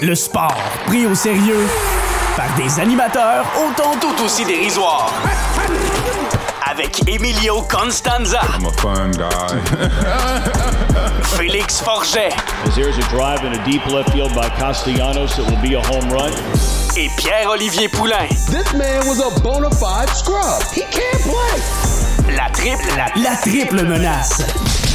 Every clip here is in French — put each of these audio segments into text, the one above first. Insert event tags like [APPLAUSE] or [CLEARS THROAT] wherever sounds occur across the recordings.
Le sport pris au sérieux par des animateurs autant tout aussi dérisoires. Avec Emilio Constanza. I'm a fun guy. [LAUGHS] Félix Forget. As there's a drive in a deep left field by Castellanos, it will be a home run. Et Pierre-Olivier Poulain. This man was a bona fide scrub. He can't play. La triple, la, la triple menace.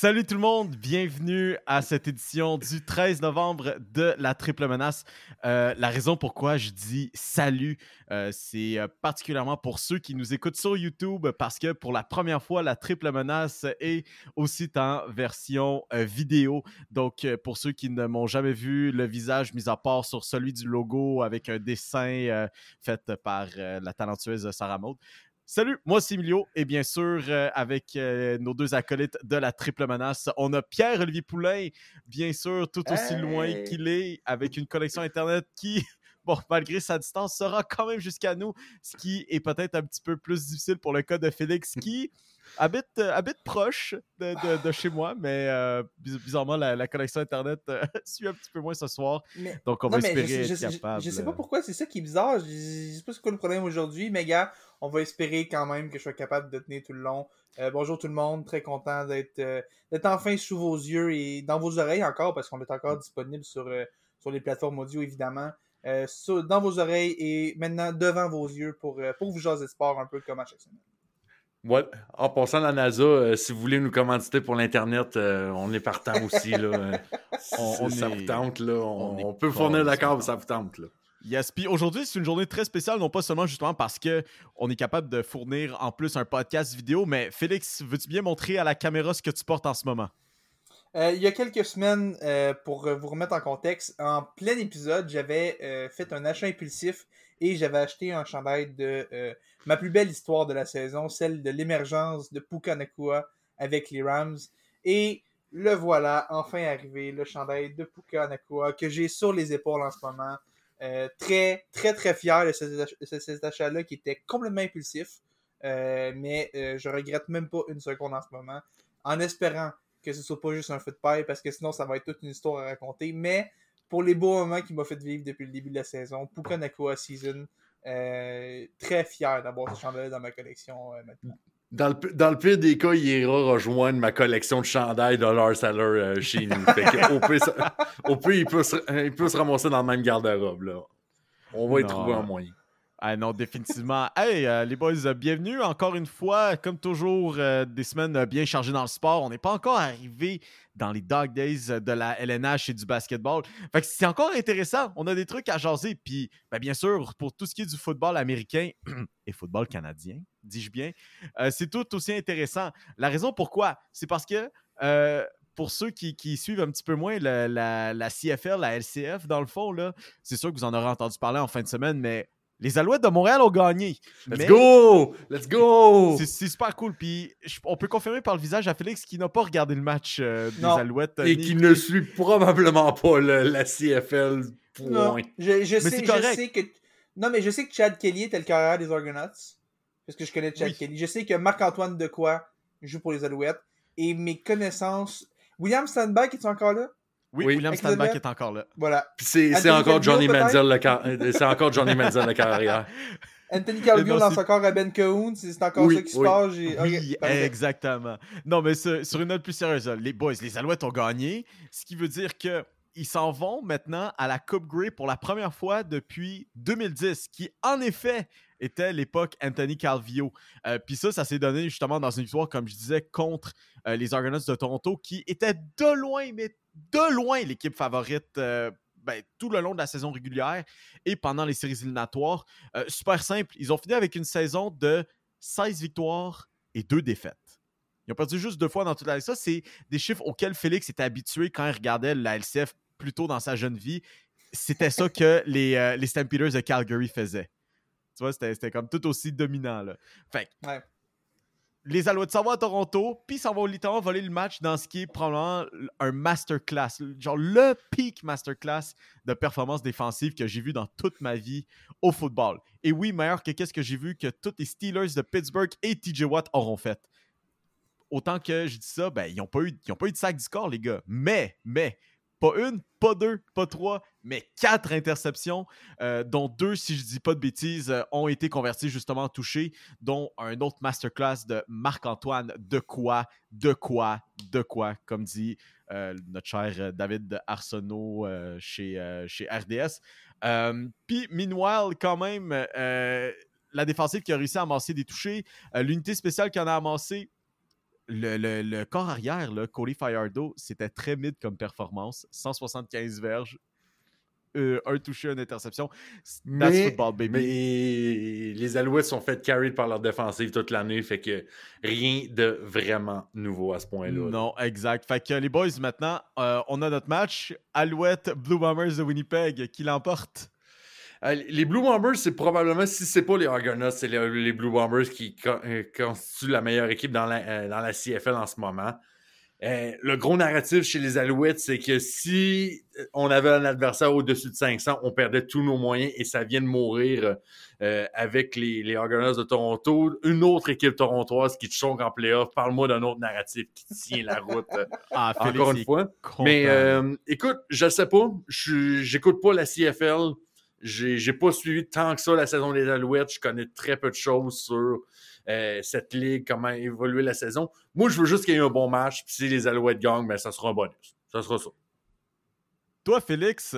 Salut tout le monde, bienvenue à cette édition du 13 novembre de la Triple Menace. Euh, la raison pourquoi je dis salut, euh, c'est euh, particulièrement pour ceux qui nous écoutent sur YouTube parce que pour la première fois, la Triple Menace est aussi en version vidéo. Donc pour ceux qui ne m'ont jamais vu le visage, mis à part sur celui du logo avec un dessin fait par la talentueuse Sarah Maud. Salut, moi c'est Emilio et bien sûr euh, avec euh, nos deux acolytes de la triple menace, on a Pierre-Olivier Poulain, bien sûr tout aussi loin qu'il est, avec une connexion internet qui, bon, malgré sa distance, sera quand même jusqu'à nous, ce qui est peut-être un petit peu plus difficile pour le cas de Félix qui habite, euh, habite proche de, de- de chez moi, mais euh, biz- bizarrement la, la connexion internet euh, [LAUGHS] suit un petit peu moins ce soir, Mais- donc on non, va espérer je, être je- je- capable. je sais pas pourquoi, c'est ça qui est bizarre. Je, je sais pas c'est quoi le problème aujourd'hui, mais gars, on va espérer quand même que je sois capable de tenir tout le long. Bonjour tout le monde, très content d'être enfin sous vos yeux et dans vos oreilles encore, parce qu'on est encore disponible sur, sur les plateformes audio évidemment. Euh, sur- dans vos oreilles et maintenant devant vos yeux pour, euh, pour vous jaser sport un peu comme à chaque semaine. Ouais. En passant la NASA, euh, si vous voulez nous commanditer pour l'Internet, euh, on est partant [LAUGHS] aussi. Là. On- si on ça est- vous tente, là, on, on est on peut fournir la complètement carte, ça vous tente. Là. Yes, puis aujourd'hui, c'est une journée très spéciale, non pas seulement justement parce que on est capable de fournir en plus un podcast vidéo, mais Félix, veux-tu bien montrer à la caméra ce que tu portes en ce moment? Euh, il y a quelques semaines, euh, pour vous remettre en contexte, en plein épisode, j'avais euh, fait un achat impulsif et j'avais acheté un chandail de ma plus belle histoire de la saison, celle de l'émergence de Puka Nakua avec les Rams. Et le voilà, enfin arrivé, le chandail de Puka Nakua que j'ai sur les épaules en ce moment. Très, très, très fier de cet, achat-là qui était complètement impulsif. Mais je regrette même pas une seconde en ce moment. En espérant que ce soit pas juste un feu de paille parce que sinon ça va être toute une histoire à raconter. Mais pour les beaux moments qu'il m'a fait vivre depuis le début de la saison, Puka Nakua Season, euh, très fier d'avoir ce chandail dans ma collection euh, maintenant. Dans le, pi- dans le pire des cas, il ira rejoindre ma collection de chandails de Lars Seller euh, chez nous. Fait que au, pire, ça- au pire, il peut, se, il peut se ramasser dans le même garde-robe. là. On va y Non. trouver un moyen. Ah non, définitivement. [LAUGHS] hey, euh, les boys, euh, bienvenue encore une fois. Comme toujours, euh, des semaines bien chargées dans le sport. On n'est pas encore arrivé dans les dog days de la LNH et du basketball. Fait que c'est encore intéressant. On a des trucs à jaser. Puis, ben, bien sûr, pour tout ce qui est du football américain [CLEARS THROAT] et football canadien, dis-je bien, c'est tout aussi intéressant. La raison pourquoi, c'est parce que pour ceux qui, suivent un petit peu moins la, la CFL, la LCF, dans le fond, c'est sûr que vous en aurez entendu parler en fin de semaine, mais les Alouettes de Montréal ont gagné. Let's Mais go! Let's go! C'est c'est super cool. Puis je- on peut confirmer par le visage à Félix qui n'a pas regardé le match euh, des Non. Alouettes. Et ni- qui ne suit probablement pas le- la CFL. Non, Point. je, je Mais sais, c'est je correct. sais que. Non, mais je sais que Chad Kelly était le carrière des Argonauts. Parce que je connais Chad Oui. Kelly. Je sais que Marc-Antoine Decoy joue pour les Alouettes. Et mes connaissances. William Sandberg, est encore là? Oui, Oui. William Stanback le- est encore là. Voilà. Puis c'est encore Johnny Manziel le car- euh, c'est encore Johnny Manziel la carrière. [LAUGHS] Anthony Calvillo lance c'est- encore à Ben Cahoon. C'est encore Oui, ça qui se passe. Oui, exactement. Non, mais sur, sur une note plus sérieuse, les boys, les Alouettes ont gagné, ce qui veut dire que ils s'en vont maintenant à la Coupe Grey pour la première fois depuis 2010, qui en effet était l'époque Anthony Calvillo. Euh, Puis ça, ça s'est donné justement dans une victoire, comme je disais, contre euh, les Argonauts de Toronto, qui étaient de loin, mais de loin l'équipe favorite euh, ben, tout le long de la saison régulière et pendant les séries éliminatoires. Super simple, ils ont fini avec une saison de 16 victoires et 2 défaites. Ils ont perdu juste deux fois dans toute la Ça, c'est des chiffres auxquels Félix était habitué quand il regardait la LCF plus tôt dans sa jeune vie. C'était ça que [LAUGHS] les, euh, les Stampeders de Calgary faisaient. Tu vois, c'était c'était comme tout aussi dominant. Là. Fait que, Ouais. les Alouettes s'en vont à Toronto, puis s'en vont littéralement voler le match dans ce qui est probablement un masterclass, genre le peak masterclass de performance défensive que j'ai vu dans toute ma vie au football. Et oui, meilleur que qu'est-ce que j'ai vu que tous les Steelers de Pittsburgh et TJ Watt auront fait. Autant que je dis ça, ben, ils n'ont pas, eu- ils ont pas eu de sac du score, les gars. Mais, mais, pas une, pas deux, pas trois, mais quatre interceptions, euh, dont deux, si je dis pas de bêtises, euh, ont été convertis justement en touchés, dont un autre masterclass de Marc-Antoine de quoi, de quoi, de quoi, comme dit euh, notre cher David Arsenault chez, chez RDS. Puis, meanwhile, quand même, la défensive qui a réussi à amasser des touchés, l'unité spéciale qui en a amassé, le, corps arrière, là, Cody Firedo, c'était très mid comme performance. 175 verges, euh, un touché, une interception. That's mais, football, baby. Mais les Alouettes sont faits carry par leur défensive toute l'année, fait que rien de vraiment nouveau à ce point-là. Non, exact. Fait que les boys, maintenant, euh, on a notre match. Alouette Blue Bombers de Winnipeg qui l'emporte? Euh, les Blue Bombers, c'est probablement, si c'est pas les Argonauts, c'est les, Blue Bombers qui euh, constituent la meilleure équipe dans la, euh, dans la CFL en ce moment. le gros narratif chez les Alouettes, c'est que si on avait un adversaire au-dessus de 500, on perdait tous nos moyens et ça vient de mourir avec les, les Argonauts de Toronto. Une autre équipe torontoise qui te choque en playoff. Parle-moi d'un autre narratif qui tient la route. [LAUGHS] ah, encore une fois. Mais écoute, je sais pas. J'écoute pas la CFL. J'ai pas suivi tant que ça la saison des Alouettes. Je connais très peu de choses sur euh, cette ligue, comment évoluer la saison. Moi, je veux juste qu'il y ait un bon match. Puis si les Alouettes gagnent, ben, ça sera un bonus. Ça sera ça. Toi, Félix?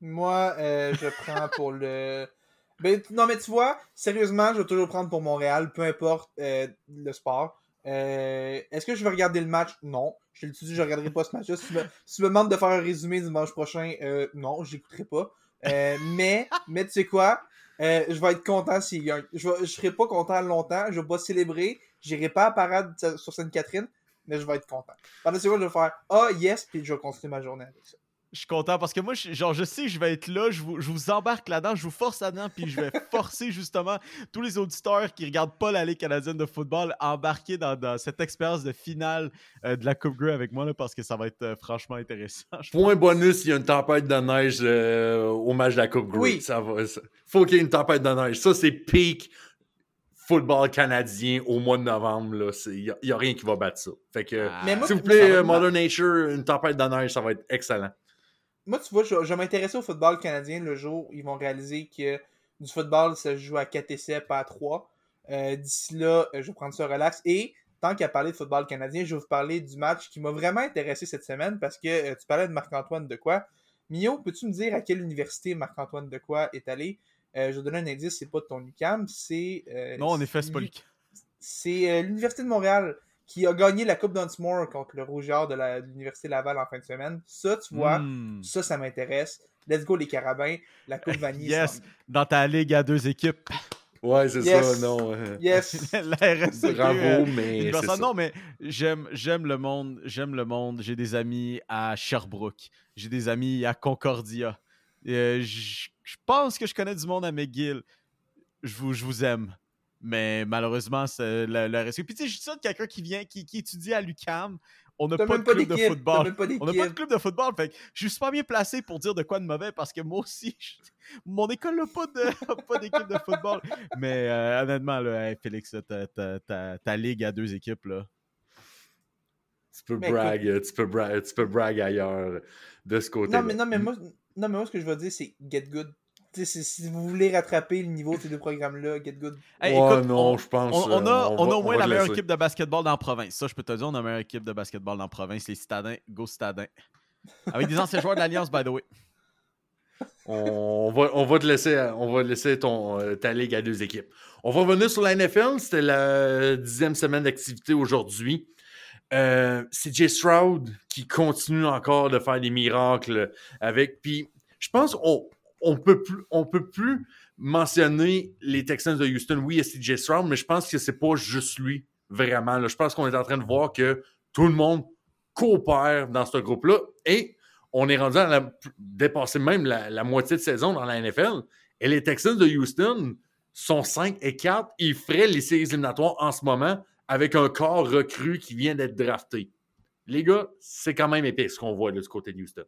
Moi, euh, je prends pour le. [LAUGHS] Ben, non, mais tu vois, sérieusement, je vais toujours prendre pour Montréal, peu importe euh, le sport. Est-ce que je vais regarder le match? Non. Je te dit, je ne regarderai pas ce match-là. Si, tu me demandes de faire un résumé dimanche prochain, non, je n'écouterai pas. Euh, mais, mais tu sais quoi? Euh, je vais être content s'il gagne. Je ne serai pas content longtemps. Je vais pas célébrer. J'irai pas à parade sur Sainte-Catherine, mais je vais être content. Pendant ce temps, je vais faire Ah, oh, yes, puis je vais continuer ma journée avec ça je suis content parce que moi, je, genre, je sais que je vais être là, je vous, je vous embarque là-dedans, je vous force là-dedans, puis je vais [LAUGHS] forcer justement tous les auditeurs qui regardent pas la Ligue canadienne de football à embarquer dans, cette expérience de finale euh, de la Coupe Grey avec moi, là, parce que ça va être euh, franchement intéressant. Point bonus, il y a une tempête de neige euh, au match de la Coupe Grey. Oui. Ça va, faut qu'il y ait une tempête de neige. Ça, c'est peak football canadien au mois de novembre. Il n'y a, rien qui va battre ça. Fait que, ah. s'il vous plaît, Mother Nature, une tempête de neige, ça va être excellent moi, tu vois, je, vais m'intéresser au football canadien le jour où ils vont réaliser que du football, ça se joue à 4 essais, pas à 3. Euh, d'ici là, euh, je vais prendre ça relax. Et tant qu'à parler de football canadien, je vais vous parler du match qui m'a vraiment intéressé cette semaine parce que euh, tu parlais de Marc-Antoine de quoi. Mio, peux-tu me dire à quelle université Marc-Antoine de quoi est allé? je vais donner un indice, c'est pas de ton UCAM, c'est. non, en effet, c'est pas C'est l'Université de Montréal qui a gagné la Coupe Dunsmore contre le Rougeur de l'Université Laval en fin de semaine. Ça, tu vois, hmm. ça, ça m'intéresse. Let's go les Carabins, la Coupe [LAUGHS] Vanille. yes, dans ta ligue à deux équipes. Ouais, c'est ça, non. Yes. [LAUGHS] la RSE, Bravo, euh, mais. Ça. Non, mais j'aime, j'aime le monde. J'aime le monde. J'ai des amis à Sherbrooke. J'ai des amis à Concordia. Euh, je pense que je connais du monde à McGill. Je vous, je vous aime. Mais malheureusement, c'est le, risque. Puis tu sais, je suis ça de quelqu'un qui vient, qui, qui, étudie à l'UCAM. On n'a pas de club de football. On n'a pas de club de football. Fait que je suis pas bien placé pour dire de quoi de mauvais parce que moi aussi, [LAUGHS] mon école n'a pas, de, [LAUGHS] pas d'équipe de football. Mais euh, honnêtement, là, Félix, ta, ligue à deux équipes, là. Tu peux, brag, tu, peux brag, tu peux brag ailleurs de ce côté-là. Non, mais, non, mais moi, non, mais moi, ce que je veux dire, c'est get good si vous voulez rattraper le niveau de ces deux programmes-là, Get Good. non, je pense. On, a, euh, on, a au moins la meilleure équipe de basketball dans la province. Ça, je peux te dire, on a la meilleure équipe de basketball dans la province. Les Citadins, go Citadins. Avec des anciens joueurs de l'Alliance, by the way. On va, on va te laisser, on va laisser ton, euh, ta ligue à deux équipes. On va revenir sur la NFL. C'était la dixième semaine d'activité aujourd'hui. Euh, c'est Jay Stroud qui continue encore de faire des miracles avec. Puis, je pense qu'on on peut plus, peut plus mentionner les Texans de Houston. Oui, il y Stroud, mais je pense que c'est pas juste lui, vraiment. Je pense qu'on est en train de voir que tout le monde coopère dans ce groupe-là et on est rendu à dépasser même la, moitié de saison dans la NFL. Et les Texans de Houston sont 5 et 4. Ils feraient les séries éliminatoires en ce moment avec un corps recru qui vient d'être drafté. Les gars, c'est quand même épais ce qu'on voit de ce côté de Houston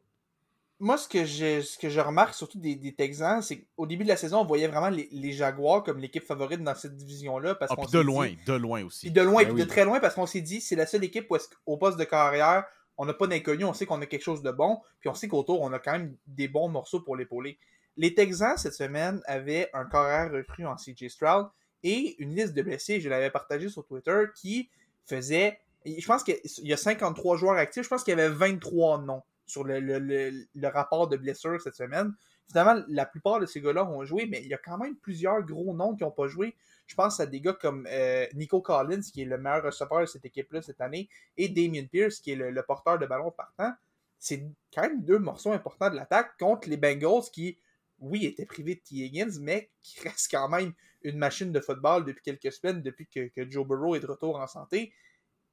moi, ce que, je, ce que je remarque surtout des, des Texans, c'est qu'au début de la saison, on voyait vraiment les, Jaguars comme l'équipe favorite dans cette division-là. Ah, de loin, de loin aussi. de loin, ben de très loin, parce qu'on s'est dit, c'est la seule équipe où, au poste de carrière, on n'a pas d'inconnu, on sait qu'on a quelque chose de bon, puis on sait qu'autour, on a quand même des bons morceaux pour l'épauler. Les Texans, cette semaine, avaient un carrière recru en CJ Stroud et une liste de blessés, je l'avais partagé sur Twitter, qui faisait. Je pense qu'il y a 53 joueurs actifs, je pense qu'il y avait 23 noms sur le, rapport de blessures cette semaine. Finalement, la plupart de ces gars-là ont joué, mais il y a quand même plusieurs gros noms qui n'ont pas joué. Je pense à des gars comme euh, Nico Collins, qui est le meilleur receveur de cette équipe-là cette année, et Damien Pierce, qui est le, porteur de ballon partant. C'est quand même deux morceaux importants de l'attaque contre les Bengals qui, oui, étaient privés de T. Higgins, mais qui restent quand même une machine de football depuis quelques semaines, depuis que, Joe Burrow est de retour en santé.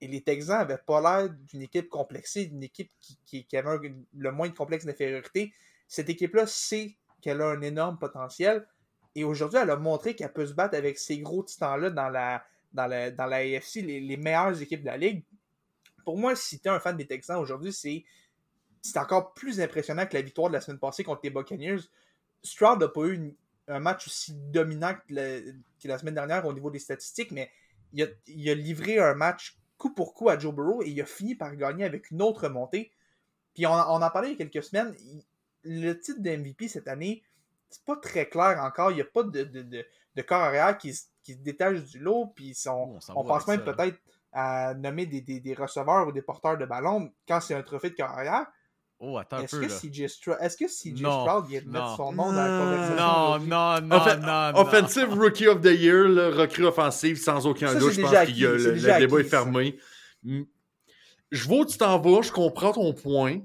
Et les Texans n'avaient pas l'air d'une équipe complexée, d'une équipe qui, avait le moins complexe d'infériorité. Cette équipe-là sait qu'elle a un énorme potentiel. Et aujourd'hui, elle a montré qu'elle peut se battre avec ces gros titans-là dans la, AFC, les, meilleures équipes de la ligue. Pour moi, si tu es un fan des Texans aujourd'hui, c'est, encore plus impressionnant que la victoire de la semaine passée contre les Buccaneers. Stroud n'a pas eu un match aussi dominant que, la semaine dernière au niveau des statistiques, mais il a, livré un match coup pour coup à Joe Burrow et il a fini par gagner avec une autre montée. Puis on, on en parlait il y a quelques semaines. le titre de MVP cette année, c'est pas très clair encore. Il n'y a pas de, de, de, de corps arrière qui, qui, se détache du lot. Puis on, on, pense même peut-être à nommer des, des, des, receveurs ou des porteurs de ballon quand c'est un trophée de corps arrière. Oh, attends Est-ce que CJ Stroud, est-ce que CJ Stroud vient de mettre son nom dans la conversation? Non, non, non, Offen non, Offensive Rookie of the Year, le recrue offensif, sans aucun doute. Je pense que le, le débat est fermé. Je vois où tu t'en vas, je comprends ton point.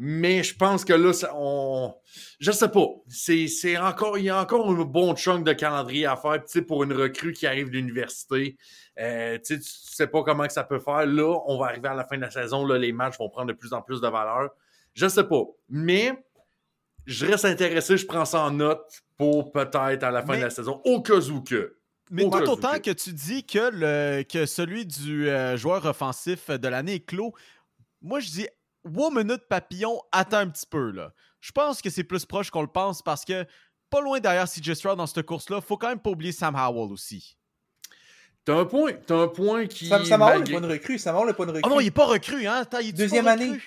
Mais je pense que là, ça, on. Je sais pas. C'est encore. Il y a encore un bon chunk de calendrier à faire. sais pour une recrue qui arrive de l'université, euh, tu sais pas comment que ça peut faire. Là, on va arriver à la fin de la saison. Là, les matchs vont prendre de plus en plus de valeur. Je sais pas. Mais je reste intéressé, je prends ça en note pour peut-être à la fin de la saison, au cas où que. Mais tout autant que. tu dis que, le, que celui du euh, joueur offensif de l'année est clos, moi je dis wow, minute papillon, attends un petit peu là. Je pense que c'est plus proche qu'on le pense parce que pas loin derrière CJ Stroud dans cette course-là, faut quand même pas oublier Sam Howell aussi. T'as un point, t'as un point qui. Sam, Sam Howell n'est pas une recrue, Sam Howell n'est pas une recrue. Ah non, il est pas recru, hein? il deuxième pas année.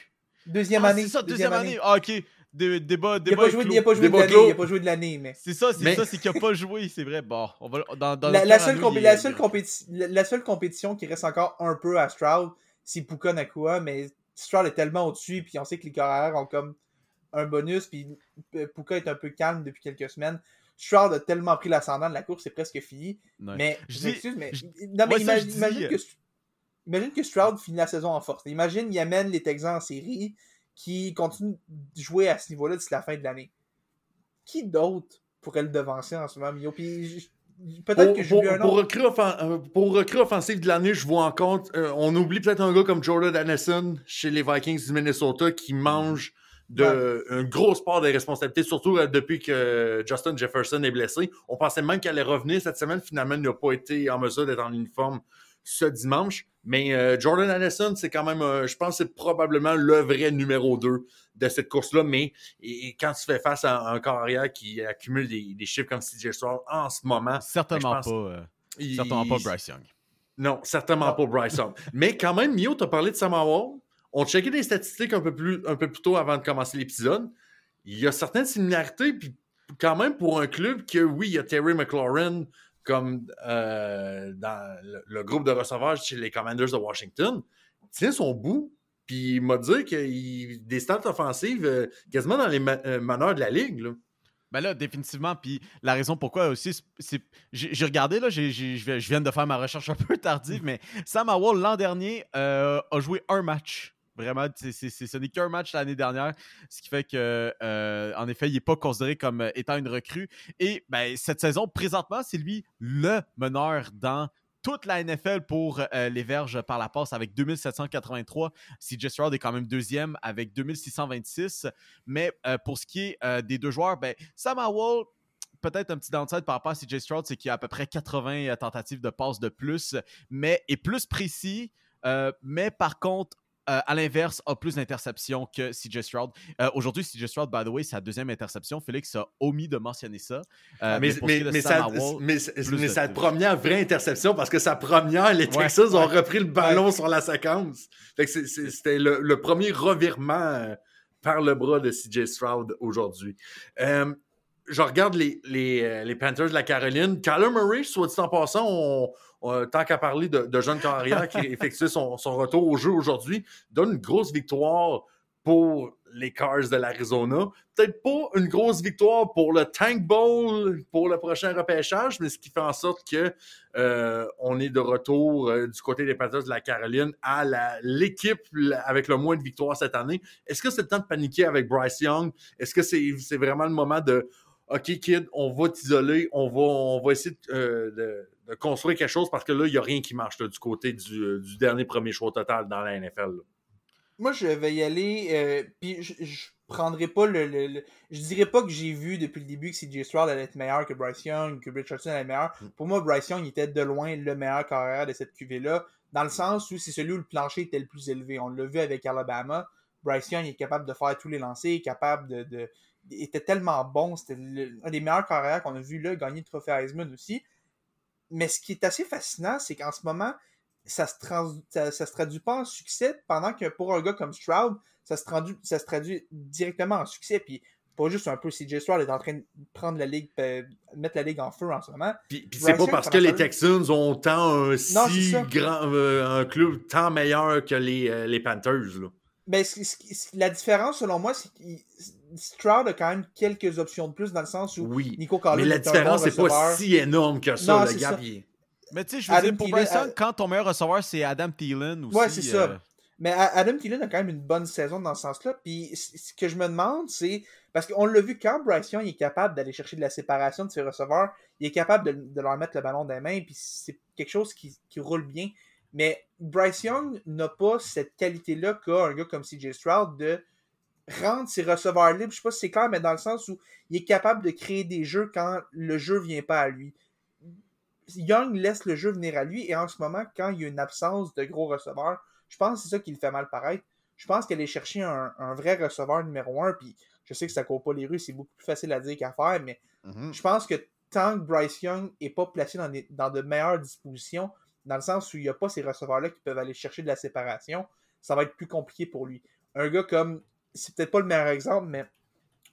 Deuxième ah, année. C'est ça, deuxième, année. Ah, ok. débat, il n'a pas, joué, il a pas joué de l'année. Il a pas joué de l'année, mais. C'est ça, c'est ça, c'est qu'il n'a pas joué, c'est vrai. Bon, on va dans, dans la, la, seule la, seule la, seule compétition qui reste encore un peu à Stroud, c'est Puka Nakua, mais Stroud est tellement au-dessus, puis on sait que les carrières ont comme un bonus, puis Puka est un peu calme depuis quelques semaines. Stroud a tellement pris l'ascendant de la course, c'est presque fini. Mais, je m'excuse, mais, non, mais imagine, que, imagine que Stroud finit la saison en force. Imagine, il amène les Texans en série, qui continuent de jouer à ce niveau-là d'ici la fin de l'année. Qui d'autre pourrait le devancer en ce moment, Mio? Puis Peut-être que pour, pour, recrue euh, pour recrue offensive de l'année, je vois encore. Euh, on oublie peut-être un gars comme Jordan Addison chez les Vikings du Minnesota qui mange de, une grosse part des responsabilités, surtout euh, depuis que Justin Jefferson est blessé. On pensait même qu'elle allait revenir cette semaine. Finalement, il n'a pas été en mesure d'être en uniforme ce dimanche. Mais Jordan Addison, c'est quand même, je pense c'est probablement le vrai numéro 2 de cette course-là. Mais et, quand tu fais face à un carrière qui accumule des, chiffres comme CJ Stroud en ce moment. Ben, certainement pas. Euh, certainement pas Bryce Young. Non, certainement pas Bryce Young. [LAUGHS] Mais quand même, Mio, tu as parlé de Sam Howell. On checkait des statistiques un peu plus, un peu plus tôt avant de commencer l'épisode. Il y a certaines similarités, puis quand même pour un club que, oui, il y a Terry McLaurin comme euh, dans le, groupe de receveurs chez les Commanders de Washington, tient son bout puis il m'a dit qu'il des stats offensives euh, quasiment dans les euh, meneurs de la ligue. Là. Ben là, définitivement. Puis la raison pourquoi aussi, c'est. J'ai regardé, là, je viens de faire ma recherche un [LAUGHS] peu tardive, mais Sam Howell, l'an dernier, a joué un match. Vraiment, ce n'est qu'un match l'année dernière, ce qui fait que, en effet, il n'est pas considéré comme étant une recrue. Et ben, cette saison, présentement, c'est lui le meneur dans toute la NFL pour euh, les verges par la passe avec 2783. CJ Stroud est quand même deuxième avec 2626. Mais euh, pour ce qui est euh, des deux joueurs, ben, Sam Howell, peut-être un petit downside par rapport à CJ Stroud, c'est qu'il y a à peu près 80 tentatives de passe de plus, mais est plus précis. mais par contre, euh, à l'inverse, a plus d'interceptions que CJ Stroud. Euh, Aujourd'hui, CJ Stroud, by the way, sa deuxième interception. Félix a omis de mentionner ça. Euh, mais, qui mais, mais, Howell, mais, sa première vraie interception, parce que sa première, les Ouais, Texans ont repris le ballon sur la séquence. C'était le, le premier revirement par le bras de CJ Stroud aujourd'hui. Euh, je regarde les, les, euh, les Panthers de la Caroline. Kyler Murray, soit dit en passant, on, on- tant qu'à parler de, de jeune carrière qui [LAUGHS] effectue son, son retour au jeu aujourd'hui, donne une grosse victoire pour les Cars de l'Arizona. Peut-être pas une grosse victoire pour le Tank Bowl pour le prochain repêchage, mais ce qui fait en sorte que euh, on est de retour euh, du côté des Panthers de la Caroline à l'équipe avec le moins de victoires cette année. Est-ce que c'est le temps de paniquer avec Bryce Young? Est-ce que c'est c'est vraiment le moment de OK, kid, on va t'isoler, on va, on va essayer de, euh, de- de construire quelque chose parce que là, il n'y a rien qui marche là, du côté du, euh, du dernier premier choix total dans la NFL. là. Moi, je vais y aller. euh, puis je, je prendrai pas le, le- le- Je dirais pas que j'ai vu depuis le début que CJ Stroud allait être meilleur que Bryce Young, que Richardson allait être meilleur. Mm. Pour moi, Bryce Young était de loin le meilleur carrière de cette QV-là, dans le sens où c'est celui où le plancher était le plus élevé. On l'a vu avec Alabama. Bryce Young est capable de faire tous les lancers, est capable de. Était tellement bon. C'était un des meilleurs carrières qu'on a vu là, gagner le trophée Heisman aussi. Mais ce qui est assez fascinant, c'est qu'en ce moment, ça se, trans- ça, ça se traduit pas en succès, pendant que pour un gars comme Stroud, ça se traduit, ça se traduit directement en succès. Puis pas juste un peu CJ Stroud est en train de prendre la ligue, euh, mettre la ligue en feu en ce moment. Puis, c'est pas parce que les Texans ont tant un si grand euh, un club tant meilleur que les, euh, les Panthers. Là. Ben, ce- ce- la différence, selon moi, c'est que Stroud a quand même quelques options de plus dans le sens où Oui. Nico Collins Mais la est différence, bon c'est pas si énorme que ça. Non, le gars, Mais tu sais, je veux Adam dire, pour Thielen, Bryce Young, euh, quand ton meilleur receveur, c'est Adam Thielen aussi. Ouais, c'est ça. euh, Mais Adam Thielen a quand même une bonne saison dans ce sens-là. Puis ce que je me demande, c'est. Parce qu'on l'a vu quand Bryce Young est capable d'aller chercher de la séparation de ses receveurs, il est capable de, de leur mettre le ballon dans les mains, puis c'est quelque chose qui, qui roule bien. Mais Bryce Young n'a pas cette qualité-là qu'a un gars comme CJ Stroud de rendre ses receveurs libres. Je sais pas si c'est clair, mais dans le sens où il est capable de créer des jeux quand le jeu vient pas à lui. Young laisse le jeu venir à lui et en ce moment, quand il y a une absence de gros receveurs, je pense que c'est ça qui le fait mal paraître. Je pense qu'aller chercher un, un vrai receveur numéro un, puis je sais que ça court pas les rues, c'est beaucoup plus facile à dire qu'à faire, mais mhm. je pense que tant que Bryce Young n'est pas placé dans, des- dans de meilleures dispositions, dans le sens où il n'y a pas ces receveurs-là qui peuvent aller chercher de la séparation, ça va être plus compliqué pour lui. Un gars comme, c'est peut-être pas le meilleur exemple, mais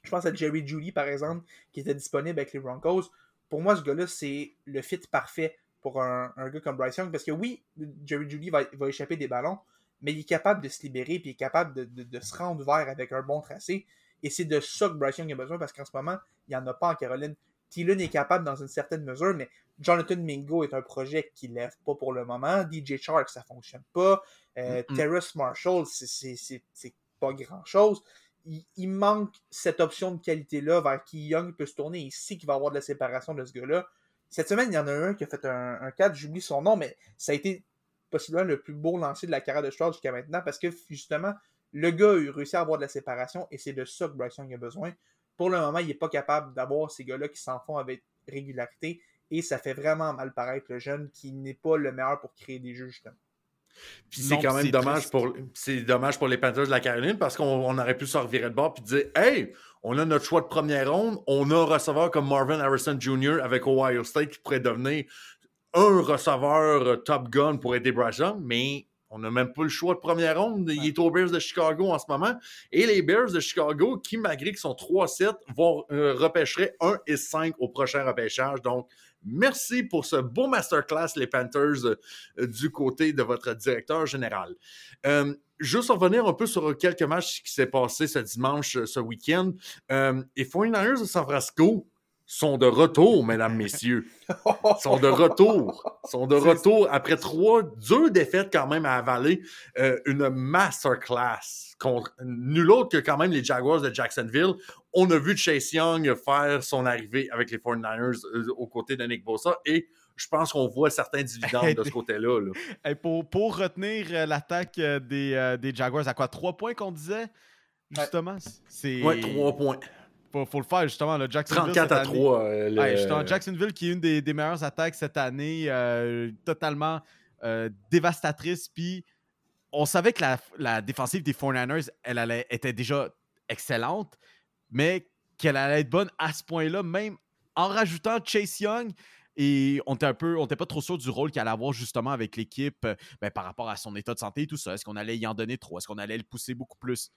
je pense à Jerry Judy, par exemple, qui était disponible avec les Broncos. Pour moi, ce gars-là, c'est le fit parfait pour un, un gars comme Bryce Young, parce que oui, Jerry Judy va, va échapper des ballons, mais il est capable de se libérer, puis il est capable de, de- de se rendre vert avec un bon tracé. Et c'est de ça que Bryce Young a besoin, parce qu'en ce moment, il n'y en a pas en Caroline. Thielen est capable dans une certaine mesure, mais Jonathan Mingo est un projet qui lève pas pour le moment. DJ Shark, ça fonctionne pas. Euh. Terrace Marshall, c'est pas grand-chose. Il, il manque cette option de qualité-là vers qui Young peut se tourner. Il sait qu'il va avoir de la séparation de ce gars-là. Cette semaine, il y en a un qui a fait un, un 4, j'oublie son nom, mais ça a été possiblement le plus beau lancer de la carrière de Stroud jusqu'à maintenant parce que justement, le gars a réussi à avoir de la séparation et c'est de ça que Bryce Young a besoin. Pour le moment, il n'est pas capable d'avoir ces gars-là qui s'en font avec régularité et ça fait vraiment mal paraître le jeune qui n'est pas le meilleur pour créer des jeux justement. Puis c'est quand même dommage triste. pour, c'est dommage pour les Panthers de la Caroline parce qu'on on aurait pu se revirer de bord et dire Hey, on a notre choix de première ronde, on a un receveur comme Marvin Harrison Jr. avec Ohio State qui pourrait devenir un receveur euh, top gun pour aider Bryce mais on n'a même pas le choix de première ronde. Il est aux Bears de Chicago en ce moment. Et les Bears de Chicago, qui, malgré qu'ils sont 3-7, vont euh, repêcher 1 et 5 au prochain repêchage. Donc, merci pour ce beau masterclass, les Panthers, euh, du côté de votre directeur général. Euh, juste revenir un peu sur quelques matchs qui s'est passé ce dimanche, ce week-end. Euh, les 49ers de San Francisco sont de retour, mesdames, [LAUGHS] messieurs. sont de retour. sont de retour après trois, deux défaites quand même à avaler. euh, une masterclass contre nul autre que quand même les Jaguars de Jacksonville. On a vu Chase Young faire son arrivée avec les 49ers euh, aux côtés de Nick Bosa et je pense qu'on voit certains dividendes de ce [LAUGHS] côté-là. là. Hey, pour, pour retenir euh, l'attaque des, des Jaguars, à quoi? 3 points qu'on disait Justement, c'est. Ouais, trois points. Faut, faut le faire, justement. Le Jacksonville. 34 à année- 3. euh, le- Ouais, justement, Jacksonville, qui est une des, des meilleures attaques cette année, euh, totalement euh, dévastatrice. Puis on savait que la, la défensive des 49ers, elle allait, était déjà excellente, mais qu'elle allait être bonne à ce point-là, même en rajoutant Chase Young. Et on était un peu, on n'était pas trop sûr du rôle qu'il allait avoir justement avec l'équipe euh, ben, par rapport à son état de santé et tout ça. Est-ce qu'on allait y en donner trop? Est-ce qu'on allait le pousser beaucoup plus?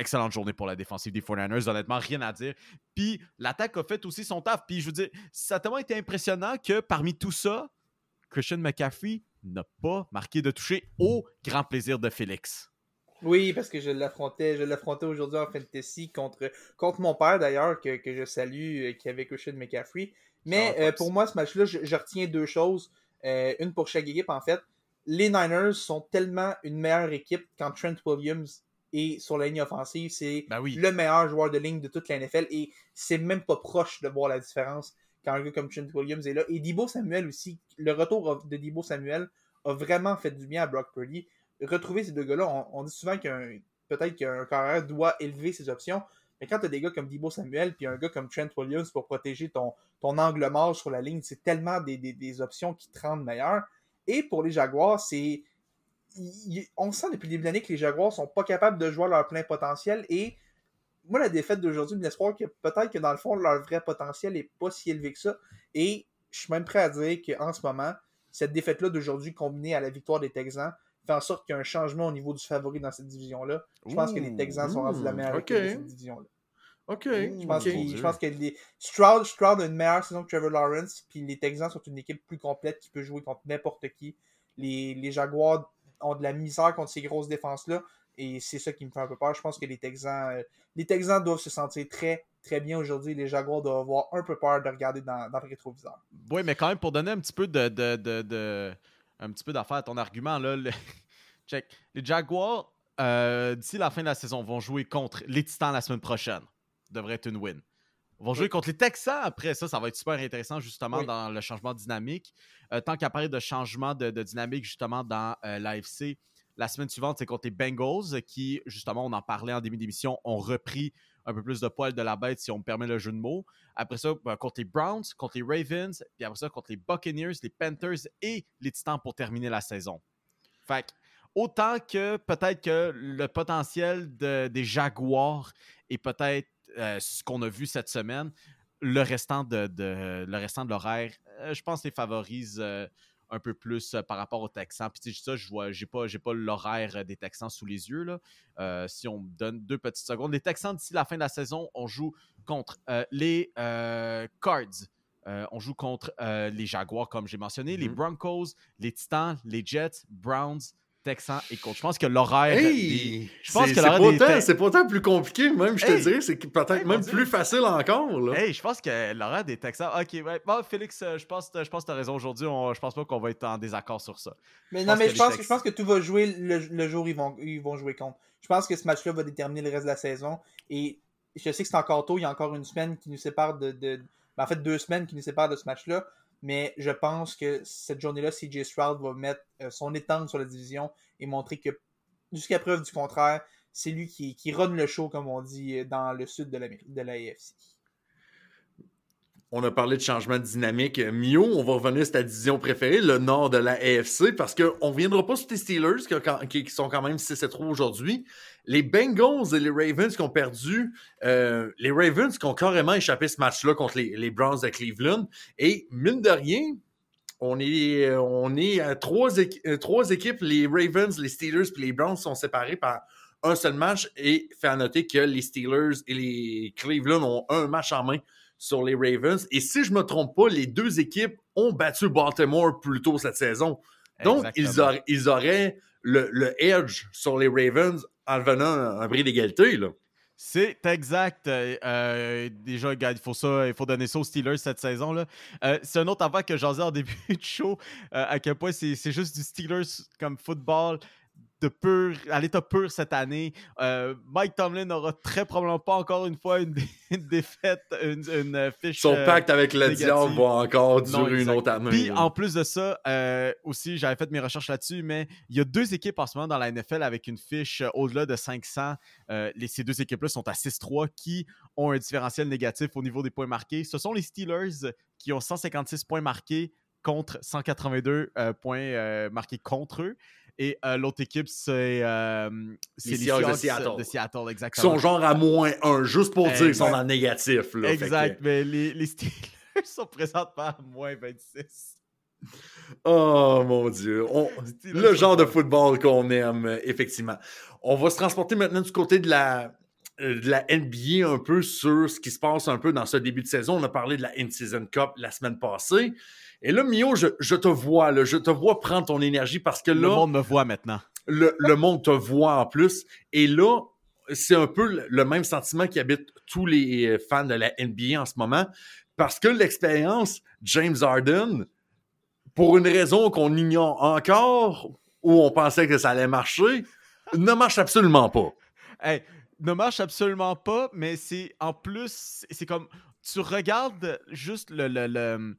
Excellente journée pour la défensive des 49ers, honnêtement, rien à dire. Puis l'attaque a fait aussi son taf. Puis je veux dire, ça a tellement été impressionnant que parmi tout ça, Christian McCaffrey n'a pas marqué de toucher au grand plaisir de Félix. Oui, parce que je l'affrontais, je l'affrontais aujourd'hui en fantasy contre, contre mon père d'ailleurs, que, que je salue, euh, qui avait Christian McCaffrey. Mais euh, pour moi, ce match-là, je, je retiens deux choses. Euh, une pour chaque équipe, en fait. Les Niners sont tellement une meilleure équipe quand Trent Williams est sur la ligne offensive. C'est Ben oui. le meilleur joueur de ligne de toute la NFL et c'est même pas proche de voir la différence quand un gars comme Trent Williams est là. Et Debo Samuel aussi, le retour de Debo Samuel a vraiment fait du bien à Brock Purdy. Retrouver ces deux gars-là, on, on dit souvent qu'un peut-être qu'un carrière doit élever ses options, mais quand tu as des gars comme Debo Samuel puis un gars comme Trent Williams pour protéger ton, ton angle mort sur la ligne, c'est tellement des, des, des options qui te rendent meilleur. Et pour les Jaguars, c'est. Il- On sent depuis le début de l'année que les Jaguars sont pas capables de jouer à leur plein potentiel. Et moi, la défaite d'aujourd'hui me laisse croire que peut-être que dans le fond, leur vrai potentiel est pas si élevé que ça. Et je suis même prêt à dire qu'en ce moment, cette défaite-là d'aujourd'hui, combinée à la victoire des Texans, fait en sorte qu'il y a un changement au niveau du favori dans cette division-là. Je pense que les Texans sont rendus la meilleure équipe de cette division-là. OK. Je pense, je pense que les... Stroud, Stroud a une meilleure saison que Trevor Lawrence, puis les Texans sont une équipe plus complète qui peut jouer contre n'importe qui. Les, les Jaguars ont de la misère contre ces grosses défenses-là, et c'est ça qui me fait un peu peur. Je pense que les Texans, euh, les Texans doivent se sentir très, très bien aujourd'hui. Les Jaguars doivent avoir un peu peur de regarder dans, dans le rétroviseur. Oui, mais quand même, pour donner un petit peu de, de, de- un petit d'affaire à ton argument, là, le- [LAUGHS] check. Les Jaguars, euh, d'ici la fin de la saison, vont jouer contre les Titans la semaine prochaine. Devrait être une win. Ils vont jouer contre les Texans après ça. Ça va être super intéressant, justement, Oui. dans le changement dynamique. Euh, tant qu'à parler de changement de, de dynamique, justement, dans euh, l'AFC, la semaine suivante, c'est contre les Bengals qui, justement, on en parlait en début d'émission, ont repris un peu plus de poil de la bête, si on me permet le jeu de mots. Après ça, ben, contre les Browns, contre les Ravens, puis après ça, contre les Buccaneers, les Panthers et les Titans pour terminer la saison. Fait que, autant que peut-être que le potentiel de- des Jaguars est peut-être euh, ce qu'on a vu cette semaine, le restant de, de- le restant de l'horaire, euh, je pense les favorise euh, un peu plus par rapport aux Texans. Puis ça, je vois, j'ai pas, j'ai pas l'horaire des Texans sous les yeux là. Si on me donne deux petites secondes, les Texans d'ici la fin de la saison, on joue contre les Cards. Euh, on joue contre euh, les Jaguars, comme j'ai mentionné, les Mhm. Broncos, les Titans, les Jets, Browns, Texans et Colts. Je pense que l'horaire. des- Hey! Je pense C'est- que c'est l'horaire pas des tant- plus compliqué, même, je te Hey! dirais. C'est peut-être Hey, même plus facile encore. Là. Hey, je pense que l'horaire des Texans. Ok, ouais. Bon, Félix, euh, je pense, je pense que tu as raison aujourd'hui. on- Je pense pas qu'on va être en désaccord sur ça. Mais Je non, mais je pense, que, Tex- je pense que tout va jouer le, le jour où ils vont, ils vont jouer contre. Je pense que ce match-là va déterminer le reste de la saison. Et je sais que c'est encore tôt, il y a encore une semaine qui nous sépare de. de- ben, en fait, deux semaines qui nous séparent de ce match-là. Mais je pense que cette journée-là, CJ Stroud va mettre euh, son étendre sur la division et montrer que, jusqu'à preuve du contraire, c'est lui qui, qui run le show, comme on dit, euh, dans le sud de la, de la AFC. On a parlé de changement de dynamique. Mio, on va revenir sur ta division préférée, le nord de la AFC, parce qu'on ne reviendra pas sur tes Steelers, qui, sont quand même 6 3 aujourd'hui. Les Bengals et les Ravens qui ont perdu. euh, les Ravens qui ont carrément échappé ce match-là contre les, les Browns de Cleveland. Et mine de rien, on est, on est à trois, euh, trois équipes. Les Ravens, les Steelers et les Browns sont séparés par un seul match. Et fait à noter que les Steelers et les Cleveland ont un match en main sur les Ravens. Et si je me trompe pas, les deux équipes ont battu Baltimore plus tôt cette saison. Donc, ils auraient, ils auraient le, le edge sur les Ravens en devenant un, un bris d'égalité. là. C'est exact. Euh, euh, déjà, il faut ça, il faut donner ça aux Steelers cette saison. là. Euh, c'est un autre affaire que j'en disais en [LAUGHS] début de show, euh, à quel point c'est c'est juste du Steelers comme football de pur, à l'état pur cette année. Euh, Mike Tomlin n'aura très probablement pas encore une fois une, dé- une défaite, une, une, euh, fiche. Son euh, pacte avec le diable va encore Non, durer une autre année. Puis en plus de ça, euh, aussi, j'avais fait mes recherches là-dessus, mais il y a deux équipes en ce moment dans la NFL avec une fiche au-delà de 500. Euh, les, ces deux équipes-là sont à 6-3 qui ont un différentiel négatif au niveau des points marqués. Ce sont les Steelers qui ont 156 points marqués contre 182 euh, points marqués contre eux. Et euh, l'autre équipe, c'est euh, Les les Seahawks de Seattle. de Seattle, Qui exactement. sont genre à moins 1, juste pour dire qu'ils sont le négatif. Là, que- Exact, mais les, les Steelers sont présentement à moins 26. Oh mon Dieu. On- Le genre de football. qu'on aime, effectivement. On va se transporter maintenant du côté de la, de la NBA un peu sur ce qui se passe un peu dans ce début de saison. On a parlé de la In-Season Cup la semaine passée. Et là, Mio, je, je te vois, là, je te vois prendre ton énergie parce que Le là, monde me voit maintenant. le, le monde te voit en plus. Et là, c'est un peu le, le même sentiment qui habite tous les euh, fans de la NBA en ce moment. Parce que l'expérience James Harden, pour une raison qu'on ignore encore, ou on pensait que ça allait marcher, ne marche absolument pas. Hey, ne marche absolument pas, mais c'est en plus, c'est- comme tu regardes juste le, le- le-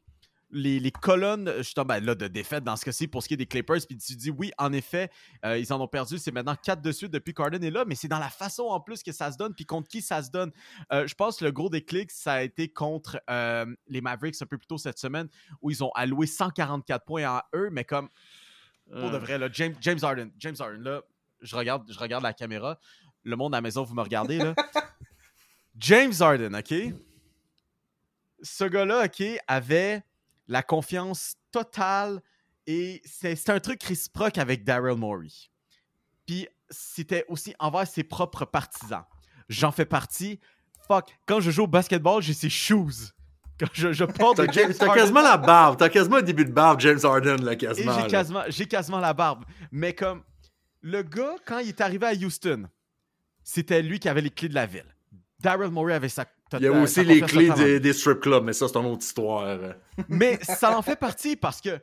les, les colonnes justement ben là, de défaite dans ce cas-ci pour ce qui est des Clippers, puis tu dis oui, en effet, euh, ils en ont perdu, c'est maintenant 4 de suite depuis Carden est là, mais c'est dans la façon en plus que ça se donne, puis contre qui ça se donne. Euh, je pense que le gros déclic, ça a été contre euh, les Mavericks un peu plus tôt cette semaine, où ils ont alloué 144 points à eux, mais comme pour de vrai, là, James, James Harden, James Harden, là, je regarde, je regarde la caméra. Le monde à la maison, vous me regardez, là. [LAUGHS] James Harden, OK? Ce gars-là, OK, avait la confiance totale et c'est un truc réciproque avec Daryl Morey. Puis c'était aussi envers ses propres partisans. J'en fais partie. Fuck, quand je joue au basketball, j'ai ses shoes. Quand je, je porte T'as des James t'as quasiment la barbe. T'as quasiment un début de barbe, James Harden, là, quasiment. j'ai là. quasiment, j'ai quasiment la barbe. Mais comme le gars, quand il est arrivé à Houston, c'était lui qui avait les clés de la ville. Daryl Morey avait sa. Il y a sa aussi les clés des, des strip clubs, mais ça, c'est une autre histoire. [LAUGHS] Mais ça en fait partie parce que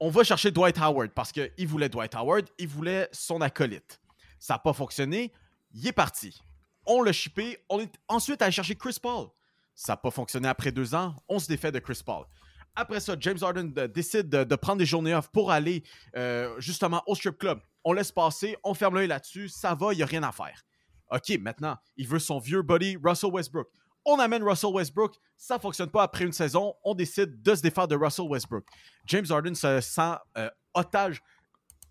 on va chercher Dwight Howard parce qu'il voulait Dwight Howard, il voulait son acolyte. Ça n'a pas fonctionné, il est parti. On l'a shippé, on est ensuite allé chercher Chris Paul. Ça n'a pas fonctionné après deux ans, on se défait de Chris Paul. Après ça, James Harden euh, décide de, de prendre des journées off pour aller euh, justement au strip club. On laisse passer, on ferme l'œil là-dessus, ça va, il n'y a rien à faire. OK, maintenant, il veut son vieux buddy Russell Westbrook. On amène Russell Westbrook, ça fonctionne pas après une saison, on décide de se défaire de Russell Westbrook. James Harden se sent euh, otage